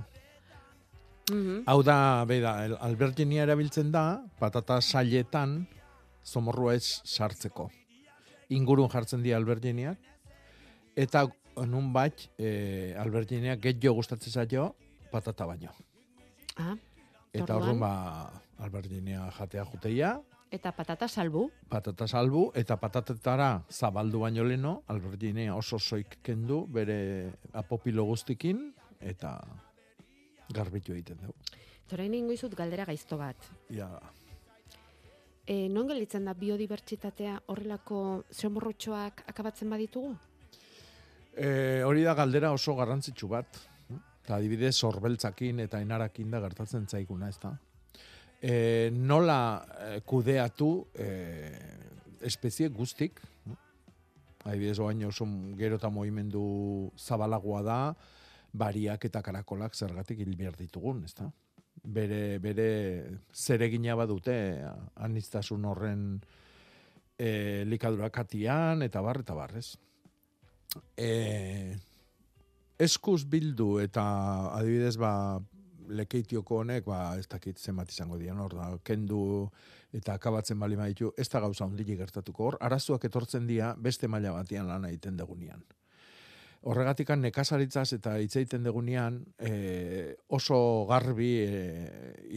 Mhm. Hau da, beida, el- alberginia erabiltzen da, patata sailetan zomorrua ez sartzeko. Ingurun jartzen dira alberginiak, eta nun bat, e, alberginiak gehiago gustatzen zaio, patata baino. Ah, Eta orduan? ba, alberginia jatea juteia, Eta patata salbu. patata salbu, eta patatetara zabaldu baino leno, alberginia oso soik kendu, bere apopilo guztikin, eta garbitu egiten dugu. Torain ingo izut galdera gaizto bat. Ja, E, non gelitzen da biodibertsitatea horrelako zomorrotxoak akabatzen baditugu? E, hori da galdera oso garrantzitsu bat. Eta adibidez, sorbeltzakin eta enarakin da gertatzen zaiguna, ez da? E, nola eh, kudeatu e, espezie guztik, adibidez, oain oso gero eta movimendu zabalagoa da, bariak eta karakolak zergatik hil behar ditugun, ez da? Bere, bere zeregina badute aniztasun horren e, likadura katian, eta bar, eta bar, ez? e, eskuz bildu eta adibidez ba lekeitioko honek ba ez dakit zenbat izango dian hor da kendu eta akabatzen bali baditu ez da gauza hondilik gertatuko hor arazoak etortzen dira beste maila batean lana egiten degunean Horregatikan nekazaritzaz eta hitz egiten degunean e, oso garbi e,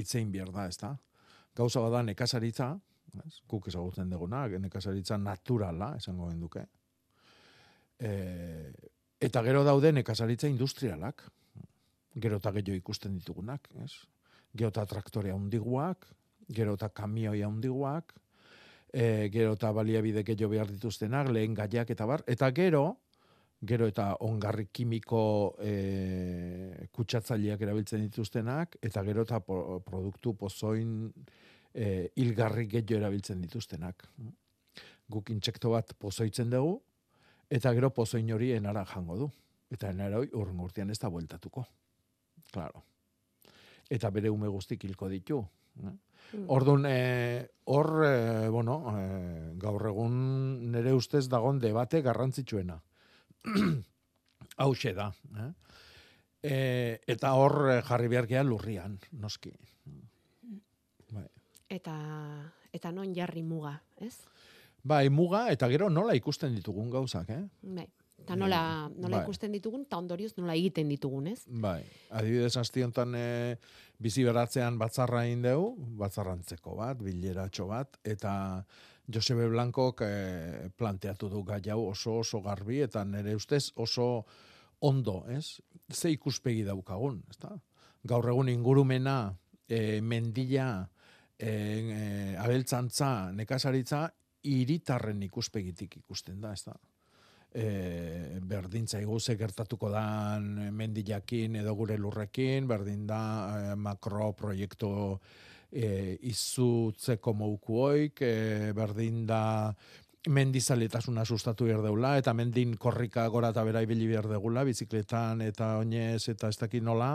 hitzein behar da, ezta? Gauza bada nekazaritza, ez? guk ezagutzen deguna, nekazaritza naturala, esango genduke. E, eta gero daude nekazaritza industrialak, gero eta gehiago ikusten ditugunak, ez? Gero eta traktore handiguak, gero eta kamioi handiguak, e, gero eta baliabide gehiago behar dituztenak, lehen gaiak eta bar, eta gero, gero eta ongarri kimiko e, kutsatzaileak erabiltzen dituztenak, eta gero eta po- produktu pozoin e, hilgarri gehiago erabiltzen dituztenak. Guk intsekto bat pozoitzen dugu, eta gero pozoin hori enara jango du. Eta enara hori urren urtean ez da bueltatuko. Claro. Eta bere ume guztik hilko ditu. eh? Orduan, eh, hor, eh, bueno, eh, gaur egun nire ustez dagon debate garrantzitsuena. Hauxe da. Eh? E, eta hor eh, jarri behar geha lurrian, noski. Bai. Eta, eta non jarri muga, ez? Bai, muga, eta gero nola ikusten ditugun gauzak, eh? Bai. Eta nola, nola Bai. ikusten ditugun, eta ondorioz nola egiten ditugun, ez? Bai, adibidez asti hontan e, bizi beratzean batzarra egin dugu, batzarrantzeko bat, bileratxo bat, eta Josebe Blankok e, planteatu du gai hau oso oso garbi, eta nire ustez oso ondo, ez? Ze ikuspegi daukagun, ezta? Gaur egun ingurumena, e, mendila, e, e, abeltzantza, nekazaritza, hiritarren ikuspegitik ikusten da, ezta? e, berdin zaigu ze gertatuko dan mendilakin edo gure lurrekin, berdin da e, makro proiektu e, izutzeko moukuoik, e, berdin da mendizaletasuna sustatu behar deula, eta mendin korrika gora eta bera ibili behar degula, bizikletan eta oinez eta ez dakit nola,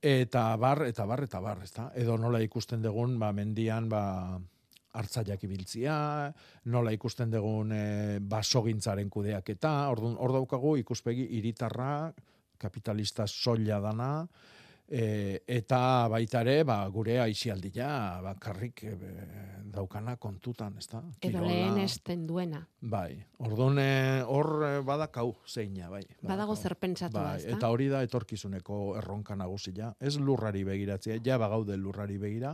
eta bar, eta bar, eta bar, ezta? Edo nola ikusten dugun, ba, mendian, ba, hartzaiak ibiltzia, nola ikusten dugun e, basogintzaren kudeaketa, orduan hor daukagu ikuspegi hiritarra, kapitalista soila dana, e, eta baita ere, ba, gure aizialdia, bakarrik e, daukana kontutan, ezta? Edo lehen esten duena. Bai, orduan hor eh, badakau zeina, bai. Badago zer pentsatua, Bai, ezta? eta hori da etorkizuneko erronka nagusia. Ez lurrari begiratzea, ja bagaude lurrari begira,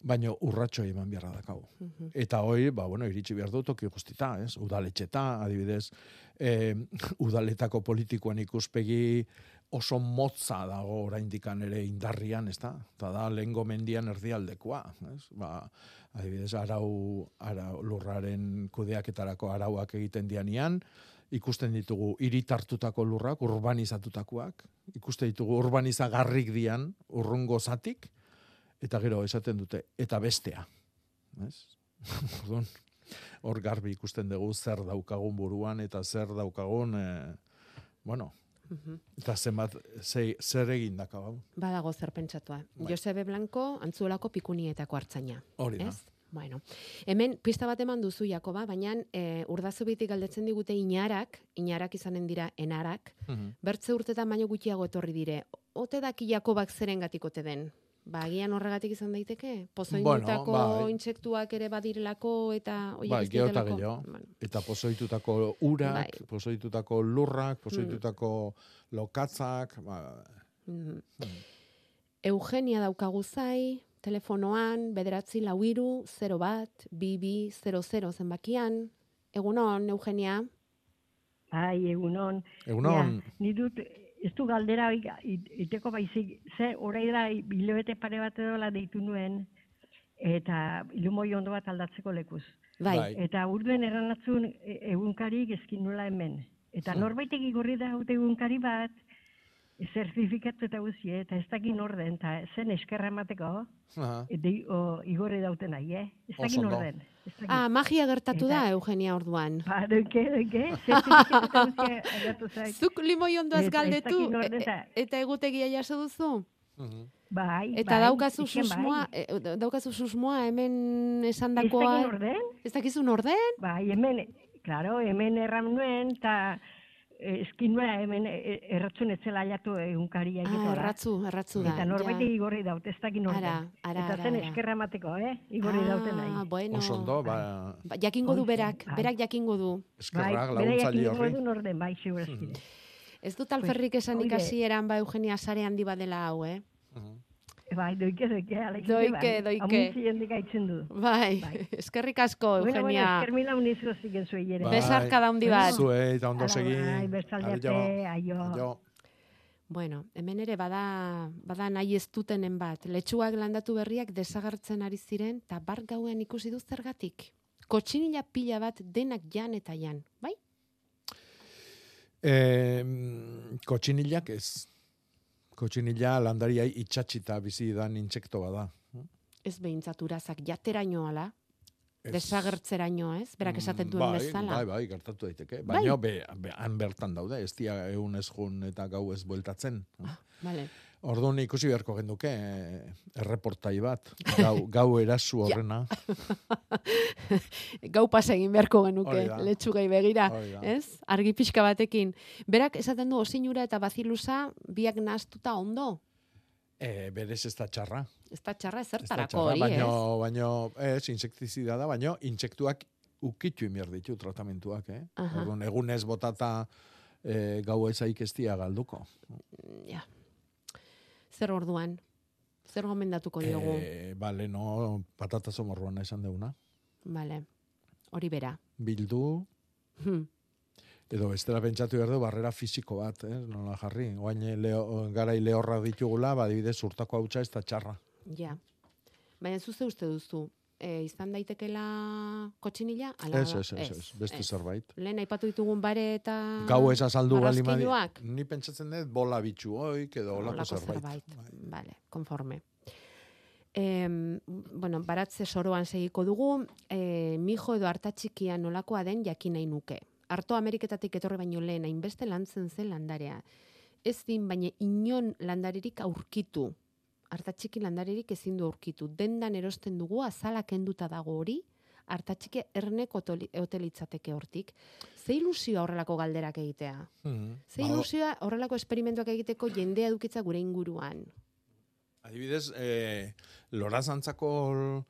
baino urratxo eman beharra dakau. Mhm. Eta hori, ba, bueno, iritsi behar du toki guztita, ez? Udaletxeta, adibidez, eh, udaletako politikoan ikuspegi oso motza dago oraindikan ere indarrian, ez da? Eta da, lehengo mendian erdialdekoa, ez? Ba, adibidez, arau, arau lurraren kudeaketarako arauak egiten dianian, ikusten ditugu hiritartutako lurrak, urbanizatutakoak, ikusten ditugu urbanizagarrik dian, urrungo zatik, eta gero esaten dute, eta bestea. Ez? Orduan, hor garbi ikusten dugu zer daukagun buruan eta zer daukagun, eh, bueno. Eta zenbat, ze, zer egin daka, hau. Badago zer pentsatua. Bai. Josebe Blanco antzuelako pikunietako hartzaina. Hori da. Ez? Bueno, hemen pista bat eman duzu Jakoba, baina e, urdazubitik galdetzen digute inarak, inarak izanen dira enarak, Mhm. bertze urtetan baino gutxiago etorri dire. Ote daki Jakobak zerengatik ote den? Ba, agian horregatik izan daiteke? Pozoinutako Bueno, bai. intsektuak ere badirelako eta oiek Bai, eta. Bueno, Eta pozoitutako urak, Bai. Mm. pozoitutako lurrak, pozoitutako lokatzak, ba, mhm. Eugenia daukagu zai, telefonoan, bederatzi lau iru, 0 bat, bibi, 00 zenbakian. Egunon, Eugenia. Bai, egunon. Egunon. Ja, ni dut, ez du galdera iteko baizik, ze orai da hilabete pare bat edola deitu nuen, eta ilumoi ondo bat aldatzeko lekuz. Bai. Bai. Eta urduen erranatzun e- egunkarik ezkin nula hemen. Eta Hmm. norbaitek igorri da haute egunkari bat, zertifikatu eta guzi, eta ez dakin orden, eta zen eskerra emateko, Aha. de, o, igorri dauten nahi, eh? Ez dakin orden. Ah, magia gertatu Eta- da, Eugenia orduan. Ba, doike, doike, aldatu zait. Zuk limoi ondoaz galdetu, eta- e- eta egutegia jaso duzu? Bai, Eta bai, daukazu iken susmoa, bai. daukazu susmoa hemen esan Ez dakit orden? Ez dakizun orden? Bai, hemen, claro, hemen erran nuen, eta eskin nuen hemen e- erratzun etzela aiatu egunkaria Ah, egitea. erratzu, erratzu da. Eta norbait ja. igorri daut, ez dakin orden. Ara, ara, eta zen eskerra emateko, eh? Igorri dauten nahi. Ah, bueno. Oso ondo, ba, Ba, jakingo du berak, bai. berak jakingo du. eskerrak bere laguntzaile jakingo horri. du norden, bai, segurazki. Ez dut alferrik esan de- ikasi eran ba Eugenia sare handi badela hau, eh? Bai, doike, doike, Doike, doike. Amuntzi jendik aitzen du. Bai, eskerrik asko, Bueno, bueno, Eugenia. esker mila unizu ziken zui ere. Bai, Besarkada handi bat. Zuei, eta ondo Hala, segi. bai, bestalde Adio. arte, aio. Aio. Bueno, hemen ere bada, bada nahi ez dutenen bat. Letxuak landatu berriak desagertzen ari ziren, eta bar gauean ikusi du zergatik. Kotxinila pila bat denak jan eta jan, bai? E, kotxinilak ez. Kotxinila landaria itxatxita bizi da intsekto bada. Ez behintzat urazak jateraino ala, Ez. desagertzeraino, ez? Berak esaten duen bai, bezala. Bai, bai, gertatu daiteke. Bai. Baina be, be, han bertan daude, ez dia egun ez jun eta gau ez bueltatzen. Vale. Orduan ikusi beharko genduke eh, erreportai bat, gau, gau erasu horrena. Gau pasa egin beharko genuke, Hori da. letxugai begira, ez? Argi pixka batekin. Berak esaten du osinura eta bazilusa biak nahastuta ondo. E, berez ez da txarra. Ez da txarra ezertarako hori, baino, ez? baino, ez, insektizida da, baino, intsektuak ukitu imier ditu tratamentuak, eh? Orduan, egunez botata e, gau ezaik ez galduko. Ja. Zer orduan? Zer gomendatuko diogu? E, bale, no, patata somorruan esan deuna. Vale. Hori bera. Bildu, Hmm. edo bestela pentsatu behar du, barrera fisiko bat, eh? nola jarri. Oain leo, garai lehorra ditugula, badibidez urtako hautsa ez da txarra. Ja. Baina zuze uste duzu, e, izan daitekela kotxinila? Ala, Ez, ez, ez, ez, beste zerbait. Lehen aipatu ditugun bare eta... Gau ez azaldu bali? Ni pentsatzen dut bola bitxu oik edo olako Holako zerbait. Vale, konforme. Em, bueno, baratze soroan segiko dugu, e, mijo edo hartatxikia nolakoa den jakin nahi nuke. Arto Ameriketatik etorri baino lehen hainbeste lantzen zen landarea. Ez din, baina inon landaririk aurkitu. Hartatxiki landaririk ezin du aurkitu. Dendan erosten dugu azala kenduta dago hori, hartatxiki ernek otoli- otelitzateke hortik. Ze ilusioa horrelako galderak egitea? Mhm. Ze Ba, ilusioa horrelako esperimentuak egiteko jendea edukitza gure inguruan. Adibidez, e, lorazantzako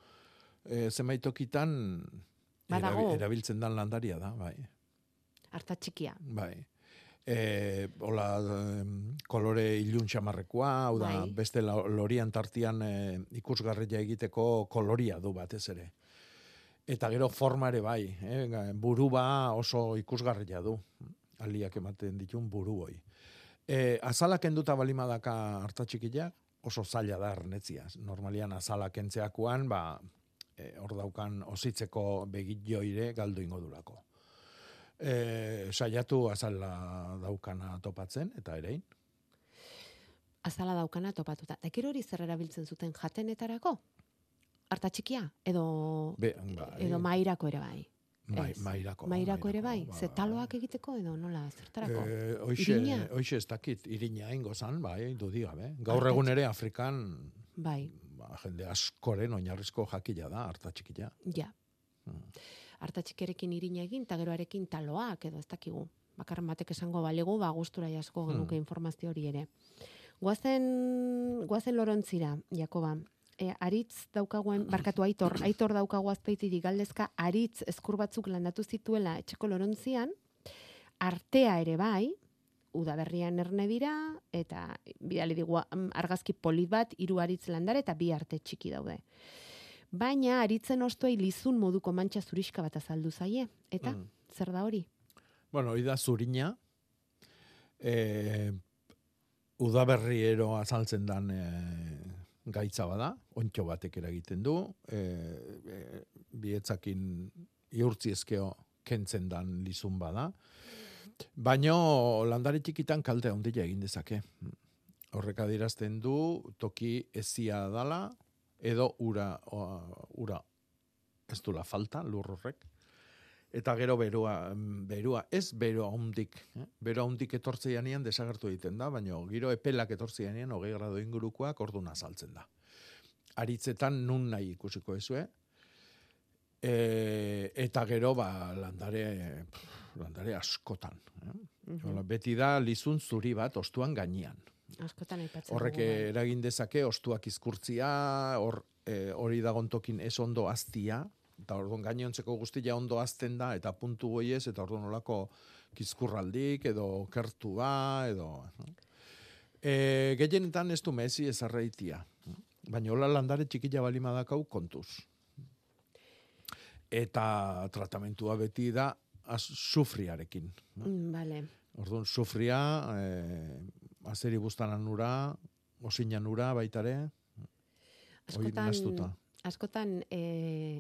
e, zenbaitokitan Badago. erabi- erabiltzen dan landaria da, bai. Harta txikia. Bai. E, hola, em, kolore ilun xamarrekoa, hau da, Bai. beste lo- lorian tartian e, ikusgarria egiteko koloria du batez ere. Eta gero forma ere bai, eh? ga- buru ba oso ikusgarria du, aliak ematen ditun buru hoi. E, azalak enduta balimadaka hartatxikiak, oso zaila da ernetzia. Normalian azalak entzeakoan, ba, e, hor daukan ositzeko begitjoire galdu ingo dulako. E, saiatu azala daukana topatzen, eta erein. Azala daukana topatuta. Da gero hori zer erabiltzen zuten jatenetarako? Harta txikia? Edo, Be, bai. edo mairako ere bai. Mai, mairako. Mairako ere bai, ze taloak egiteko edo nola, zertarako? Eh, hoxe, Irina? hoxe ez dakit, irina ingo zan, bai, dudi gabe. Gaur egun ere Afrikan Bai, ba, jende askoren oinarrizko jakila da, harta txikila. ja. Artatxikerekin irina egin, eta geroarekin taloak edo ez dakigu. Bakarren batek esango balegu, ba, gustura jasko genuke informazio hori ere. Guazen, guazen lorontzira, Jakoba. E, aritz daukaguen, barkatu aitor, aitor daukagu azpeitirik galdezka, aritz eskur batzuk landatu zituela etxeko lorontzian, artea ere bai, udaberrian erne dira, eta bidali digu mm, argazki polit bat, hiru aritz landare eta bi arte txiki daude. Baina aritzen ostoei lizun moduko mantxa zuriska bat azaldu zaie. Eta, Mm. zer da hori? Bueno, hori da zurina, e, udaberriero azaltzen dan e, gaitza bada, ontxo batek eragiten du, e, e, bietzakin iurtzi ezkeo kentzen dan lizun bada, baino landare txikitan kalte handia egin dezake. Horrek adierazten du toki ezia dala edo ura, ura ez dula falta lur horrek. Eta gero berua, mm, berua, ez beroa hundik. Eh? Beroa hundik etortzeianean desagertu egiten da, baina giro epelak etortzeianean hogei grado ingurukoak orduna saltzen da. Aritzetan nun nahi ikusiko ezue. E, eta gero ba, landare, pff, landare askotan. Eh? Mhm. Hola, beti da lizun zuri bat ostuan gainean. Askotan aipatzen Horrek bai. eragin dezake ostuak izkurtzia, hor e, hori dagontokin ez ondo aztia, eta orduan gainontzeko guztia ondo azten da, eta puntu goiez, eta orduan olako kizkurraldik, edo kertua, edo... E, gehienetan ez du mezi ezarreitia. Baina hola landare txikila balima dakau kontuz. Eta tratamentua beti da az, sufriarekin. Mm, Vale. Orduan, sufria, eh, azeri bustanan ura, osinan ura baitare, hori Askotan, naztuta. askotan e,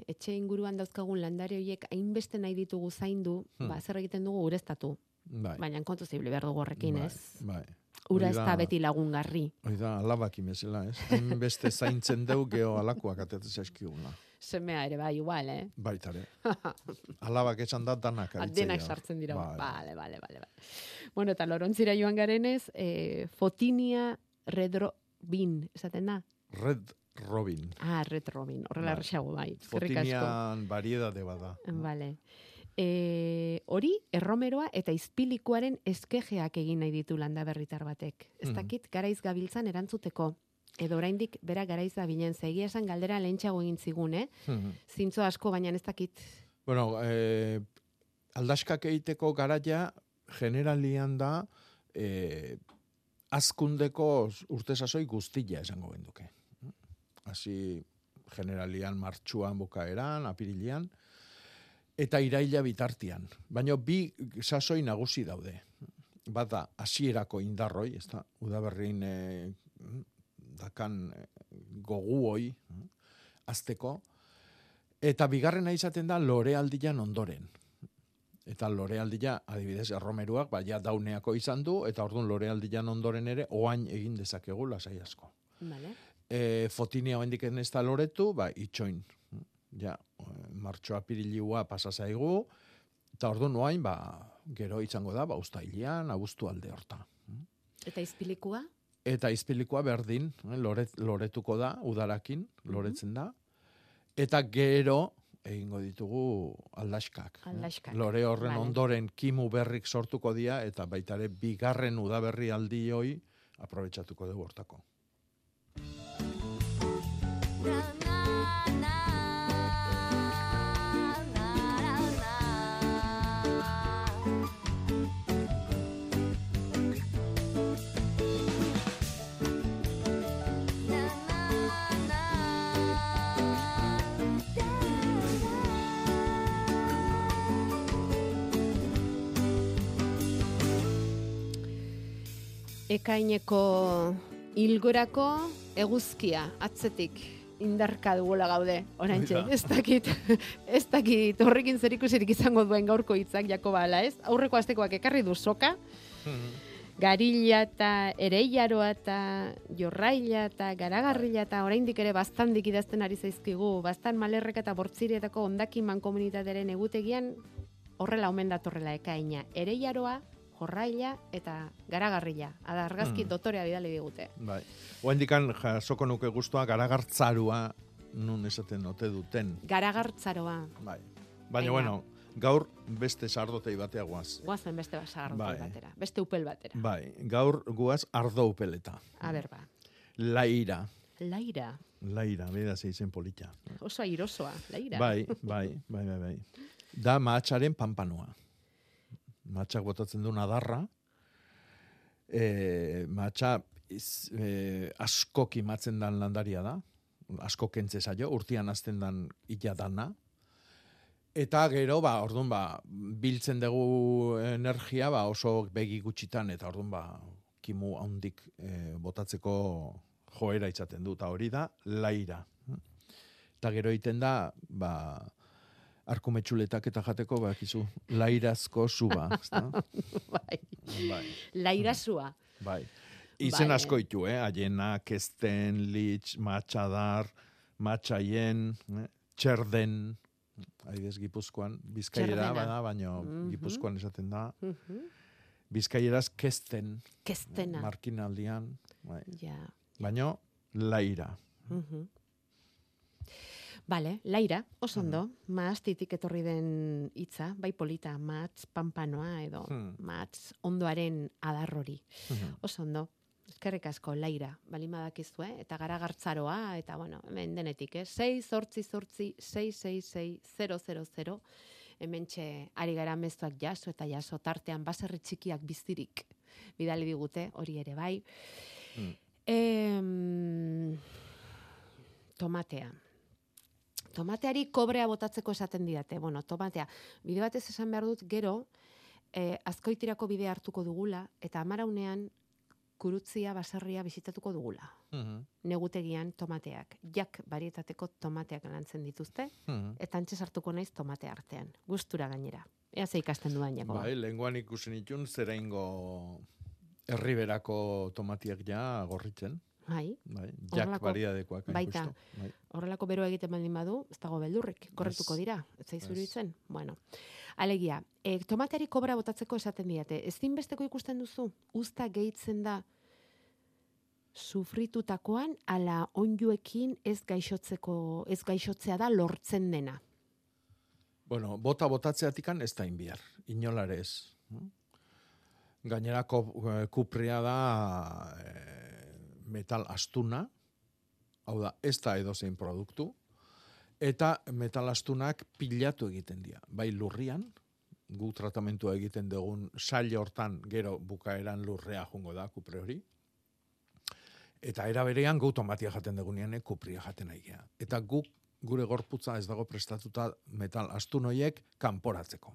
etxe inguruan dauzkagun landare horiek hainbeste nahi ditugu zaindu, Hmm. ba, zer egiten dugu ureztatu. Bai. Baina kontu zibli behar dugu horrekin, Bai, ez? Bai. Ura ez da beti lagungarri. Hori da, alabak imezela, ez? Hain beste zaintzen deu, geho alakoak atetzen zaizkigula. Semea ere bai, igual, eh? Baitare. Alabak esan da danak aritzea. Denak sartzen dira. Bai. Vale, vale, vale, vale. Bueno, eta lorontzira joan garenez, eh, Fotinia Redrobin, esaten da? Red Robin. Ah, Red Robin, horrela Bai. erresago bai. Fotinian variedade bada. Vale. E, hori, erromeroa eta izpilikuaren eskejeak egin nahi ditu landa berritar batek. Ez Mhm. dakit, garaiz gabiltzan erantzuteko. Edo oraindik bera garaiz gabilen zegia esan galdera lehentxago egin zigun, eh? Mhm. Zintzo asko, baina ez dakit. Bueno, eh, aldaskak egiteko garaia generalian da eh, azkundeko urte sasoi guztia esango genduke. Hasi generalian martxuan bukaeran, apirilean, eta iraila bitartian. Baina bi sasoi nagusi daude. Bata, hasierako indarroi, ez da, udaberrin eh, dakan eh, gogu hoi, azteko, Eta bigarrena izaten da lorealdian ondoren. Eta lorealdia, adibidez, erromeruak, ba, ja dauneako izan du, eta orduan lorealdian ondoren ere, oain egin dezakegu lasai asko. Vale. E, fotinia oendik ez da loretu, ba, itxoin. Ja, eh, martxoa pirilua pasa zaigu, eta orduan oain, ba, gero izango da, ba, ustailian, abuztu alde horta. Eta izpilikua? Eta izpilikoa berdin, eh, loret, loretuko da, udarakin, loretzen da. Eta gero, egingo ditugu aldaskak. eh. Aldaskak, Lore horren vale. ondoren kimu berrik sortuko dira, eta baitare bigarren udaberri aldi hoi aprobetsatuko dugu hortako. Ekaineko ilgorako eguzkia atzetik indarka dugula gaude, da. Ez dakit, ez dakit horrekin zer ikusirik izango duen gaurko hitzak Jakoba ala ez? Aurreko astekoak ekarri du soka, Garilla eta ereiaroa eta jorraila eta garagarrila eta oraindik ere baztandik idazten ari zaizkigu, baztan malerrek eta bortzirietako ondakiman komunitateren egutegian horrela omen datorrela ekaina. Ereiaroa, jorraila eta garagarrila. Ada argazki Mm. dotorea bidali digute. Bai. Oendikan jasoko nuke guztua garagartzarua nun esaten ote duten. Garagartzaroa. Bai. Baina, bueno, gaur beste sardotei batea guaz. Guazen beste basar Bai. batera. Beste upel batera. Bai, gaur guaz ardo upeleta. A ber, ba. Laira. Laira. Laira, beda ze izen polita. Oso airosoa, laira. Bai, bai, bai, bai, bai. Da mahatxaren panpanua. Mahatxak botatzen duen adarra. E, mahatxa iz, e, asko kimatzen dan landaria da. Asko kentze zaio, urtian azten dan illa dana. Eta gero, ba, orduan, ba, biltzen dugu energia, ba, oso begi gutxitan, eta orduan, ba, kimu handik e, botatzeko joera izaten du, eta hori da, laira. Eta gero egiten da, ba, arkumetxuletak eta jateko, bakizu, lairazko suba, ezta? bai. bai. Lairasua. Bai. Izen Bai. asko ditu, eh? Aiena, Kesten, Litz, Matxadar, Matxaien, eh? Txerden, adibidez Gipuzkoan, Bizkaiera, bada, baino Mhm. Gipuzkoan esaten da. Mhm. Bizkaieraz Kesten, Kestena. Markinaldian, bai. Ja. Baino, Laira. Mhm. Bale, laira, oso ondo, maastitik etorri den hitza, bai polita, matz pampanoa edo Hmm. matz ondoaren adarrori. Mhm. Oso ondo, eskerrik asko laira, balima dakizue, eta garagartzaroa, eta bueno, hemen denetik, eh? 6 zortzi zortzi 666 hemen txe ari gara mezuak jaso eta jaso tartean baserri txikiak bizirik bidali digute, hori ere bai. Mm. Em, tomatea. Tomateari kobrea botatzeko esaten didate. Bueno, tomatea. Bide batez esan behar dut, gero, eh, azkoitirako bide hartuko dugula, eta amaraunean kurutzia baserria bizitatuko dugula. Mhm. Negutegian tomateak. Jak barietateko tomateak lantzen dituzte, Mhm. eta antxe sartuko naiz tomate artean. Gustura gainera. Ea ze ikasten duan jako. Bai, lehenguan ikusi nitun, zera ingo herriberako tomatiak ja gorritzen. Bai. Bai, jak bariadekoak. hain Baita. Bai. horrelako bero egiten baldin badu, ez dago beldurrik, korretuko dira, ez zaizu Ez. iruditzen? Bueno, alegia, e, tomateari kobra botatzeko esaten diate, ezinbesteko ikusten duzu, usta gehitzen da sufritutakoan, ala onjuekin ez gaixotzeko, ez gaixotzea da lortzen dena. Bueno, bota botatzeatikan ez da inbiar, inolare ez. Gainera ko- kupria da eh, metal astuna, hau da, ez da edozein produktu, eta metal astunak pilatu egiten dira. Bai lurrian, gu tratamentua egiten dugun sail hortan gero bukaeran lurrea jungo da kupre hori, Eta era berean gu tomatia jaten dugunean eh, kupria jaten nahi gea. Eta guk gure gorputza ez dago prestatuta metal astun hoiek kanporatzeko.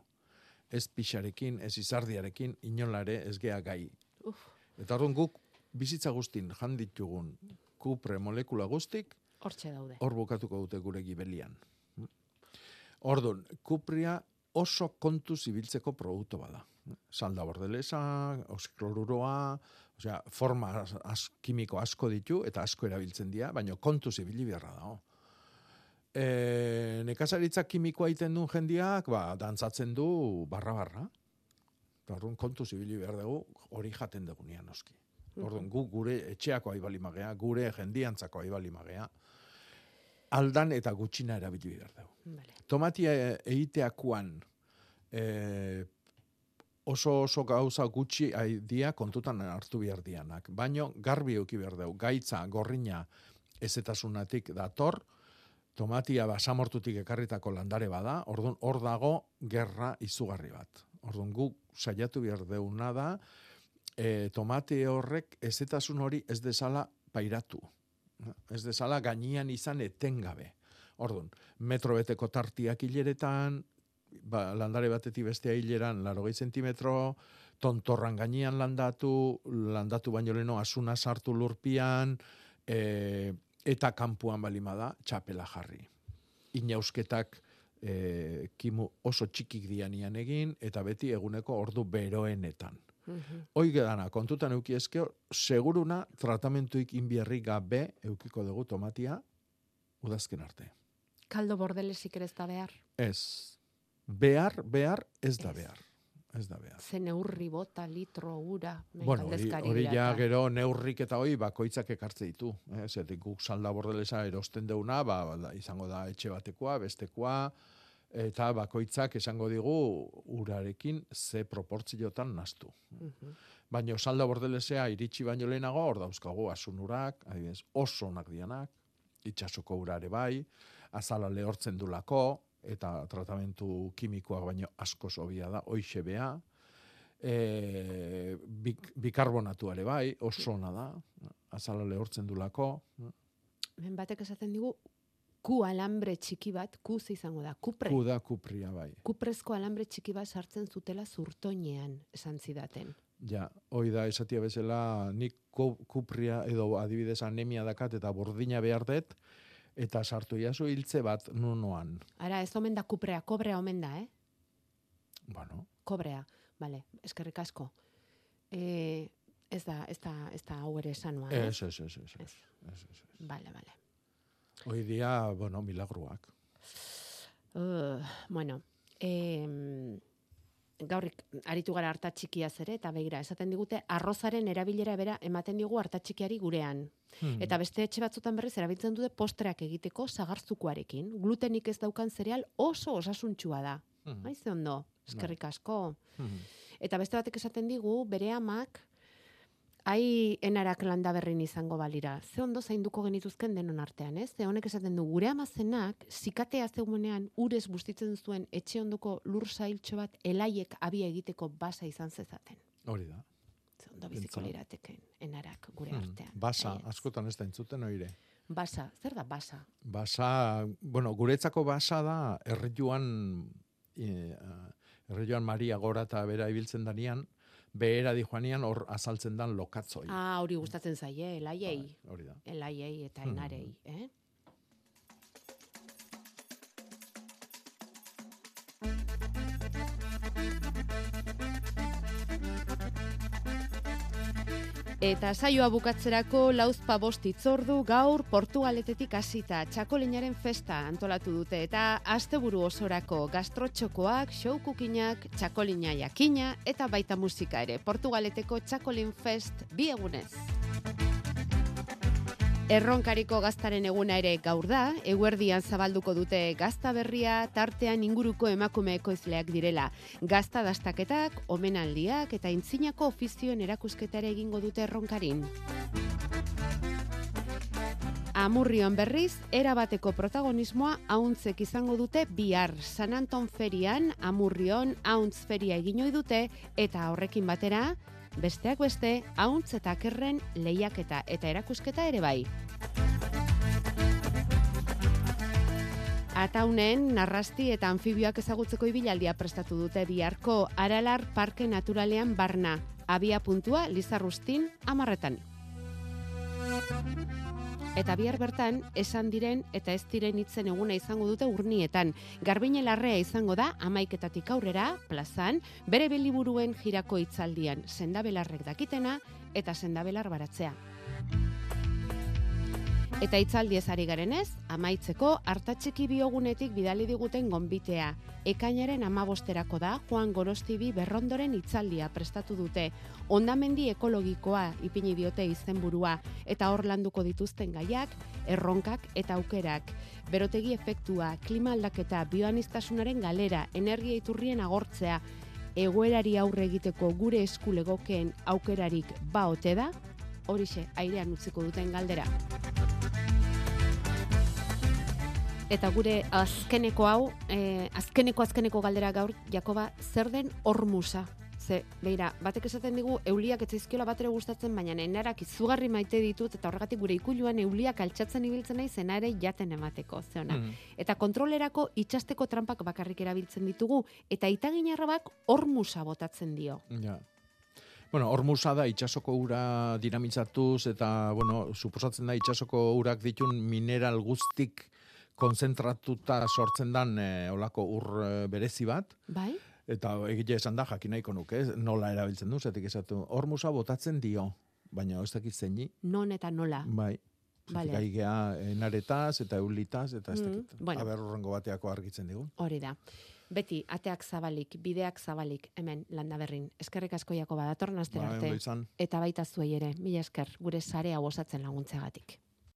Ez pixarekin, ez izardiarekin, inolare ez gea gai. Uf. Eta orduan guk bizitza guztin janditugun kupre molekula guztik, Hortxe daude. hor bukatuko dute gure gibelian. Orduan, kupria oso kontu zibiltzeko produktu bada. Salda bordelesa, oskloruroa, osea, forma az, kimiko asko ditu eta asko erabiltzen dira, baina kontu zibili beharra dago. E, nekazaritza kimikoa egiten duen jendiak, ba, dantzatzen du barra-barra. Eta Orduan, kontu zibili behar dugu, hori jaten dugunean noski. Orduan, gu gure etxeako aibalimagea, gure jendiantzako aibalimagea, aldan eta gutxina erabili behar dugu. Vale. Tomatia egiteakuan e, oso oso gauza gutxi dia kontutan hartu behar dianak. Baino garbi euki behar dugu, gaitza, gorrina, ezetasunatik dator, tomatia basamortutik ekarritako landare bada, orduan hor dago gerra izugarri bat. Orduan guk saiatu behar deuna da, e, tomate horrek ezetasun hori ez dezala pairatu. Ez dezala gainian izan etengabe. Orduan, metro beteko tartiak hileretan, ba, landare batetik bestea hileran, laro zentimetro, tontorran gainean landatu, landatu baino leno asuna sartu lurpian, e, eta kanpuan balima da, txapela jarri. Inausketak e, kimu oso txikik dianian egin, eta beti eguneko ordu beroenetan. Hoi gedana, kontutan euki ezkeo, seguruna tratamentuik inbierri gabe eukiko dugu tomatia udazken arte. Kaldo bordelesik ere ez da behar. Ez. Behar, behar, ez da behar. Ez da behar. Ze neurri bota, litro, ura, Bueno, hori, hori ja gero neurrik eta hoi bakoitzak ekartze ditu. Eh? Zertik guk salda bordelesa erosten deuna, ba, ba, izango da etxe batekoa, bestekoa, eta bakoitzak esango digu urarekin ze proportziotan nastu. Mhm. Baina salda bordelesea iritsi baino lehenago, hor dauzkagu asunurak, adibidez, oso onak dianak, itxasoko urare bai, azala lehortzen dulako, eta tratamentu kimikoak baino asko sobia da, hoixe bea, e, bik, bikarbonatuare bai, oso ona da, azala lehortzen dulako, Hemen batek esaten digu, ku alambre txiki bat, ku ze izango da, kupre. ku da kupria bai. Kuprezko alambre txiki bat sartzen zutela zurtoinean, esan zidaten. Ja, hoi da esatia bezala nik ku- kupria edo adibidez anemia dakat eta bordina behar dut, eta sartu jaso hiltze bat nunoan. Ara, ez omen da kuprea, kobrea omen da, eh? Bueno, Kobrea, bale, eskerrik asko. E, ez da, ez da, ez da hau ere esanua, eh? ez, ez, ez, ez, ez, ez, ez. Bale, bale. Hoi dia, bueno, milagruak. Uh, bueno, e, gaurrik aritu gara harta txikiaz ere, eta begira, esaten digute, arrozaren erabilera bera ematen digu harta txikiari gurean. Hmm. Eta beste etxe batzutan berriz erabiltzen dute postreak egiteko sagarzukoarekin. Glutenik ez daukan zereal oso osasuntsua da. Mhm. Haiz ze ondo, eskerrik asko. Mhm. Eta beste batek esaten digu, bere amak, ai enarak landa berrin izango balira. Ze ondo zainduko genituzken denon artean, ez? Ze honek esaten du, gure amazenak, zikatea zeumenean, urez bustitzen zuen etxe ondoko lur zailtxo bat, elaiek abia egiteko basa izan zezaten. Hori da. Ze ondo biziko Pentsa. lirateken enarak gure Hmm. artean. Basa, Baietz. askotan ez da entzuten oire. Basa, zer da basa? Basa, bueno, guretzako basa da errejuan e, errejuan Maria gora eta bera ibiltzen danian, behera di joanian hor azaltzen dan lokatzoi. Ah, hori gustatzen zaie, elaiei. Hori da. Elaiei eta enarei, eh? Eta saioa bukatzerako lauzpa bost itzordu gaur Portugaletetik hasita txakolinaren festa antolatu dute eta asteburu osorako gastrotxokoak, showkukinak, txakolina jakina eta baita musika ere. Portugaleteko txakolin fest bi egunez. Erronkariko gaztaren eguna ere gaur da, eguerdian zabalduko dute gazta berria tartean inguruko emakume ekoizleak direla. Gazta dastaketak, omenaldiak eta intzinako ofizioen erakusketare egingo dute erronkarin. Amurrion berriz, erabateko protagonismoa hauntzek izango dute bihar. San Anton ferian, Amurrion hauntz feria egin dute eta horrekin batera, besteak beste, hauntz eta kerren lehiaketa eta erakusketa ere bai. Ataunen, narrasti eta anfibioak ezagutzeko ibilaldia prestatu dute biharko Aralar Parke Naturalean barna. Abia puntua, Lizarrustin, amarretan. Eta bihar bertan, esan diren eta ez diren hitzen eguna izango dute urnietan. Garbine larrea izango da, amaiketatik aurrera, plazan, bere beliburuen jirako hitzaldian, sendabelarrek dakitena eta sendabelar baratzea. Eta hitzaldiez ari garenez, amaitzeko hartatxiki biogunetik bidali diguten gonbitea. Ekainaren amabosterako da Juan Gorostibi berrondoren hitzaldia prestatu dute. Ondamendi ekologikoa ipini diote izenburua eta hor landuko dituzten gaiak, erronkak eta aukerak. Berotegi efektua, klima aldaketa, bioanistasunaren galera, energia iturrien agortzea, egoerari aurre egiteko gure eskulegokeen aukerarik ba ote da, horixe airean utziko duten galdera. Eta gure azkeneko hau, eh, azkeneko azkeneko galdera gaur, Jakoba, zer den hormusa? Ze, beira, batek esaten digu, euliak ez zaizkiola bat ere gustatzen, baina enarak izugarri maite ditut, eta horregatik gure ikuluan euliak altxatzen ibiltzen nahi zena ere jaten emateko, ze ona. Mhm. Eta kontrolerako itxasteko trampak bakarrik erabiltzen ditugu, eta itaginarrabak hormusa botatzen dio. Ja. Bueno, hormusa da itxasoko ura dinamitzatuz eta, bueno, suposatzen da itxasoko urak ditun mineral guztik konzentratuta sortzen dan e, olako ur e, berezi bat. Bai? Eta egile esan da, jakin nahiko nuke, ez? nola erabiltzen du, zetik esatu, hormusa botatzen dio, baina ez dakit zeini, Non eta nola. bai. Vale. Zetik aigea enaretaz eta eulitaz, eta ez Mhm, dakit. bueno. Aber horrengo bateako argitzen digu. Hori da. Beti, ateak zabalik, bideak zabalik, hemen landa berrin. Eskerrik asko jako Bai, arte. izan. Eta baita zuei ere, mila esker, gure sare hau osatzen laguntzeagatik.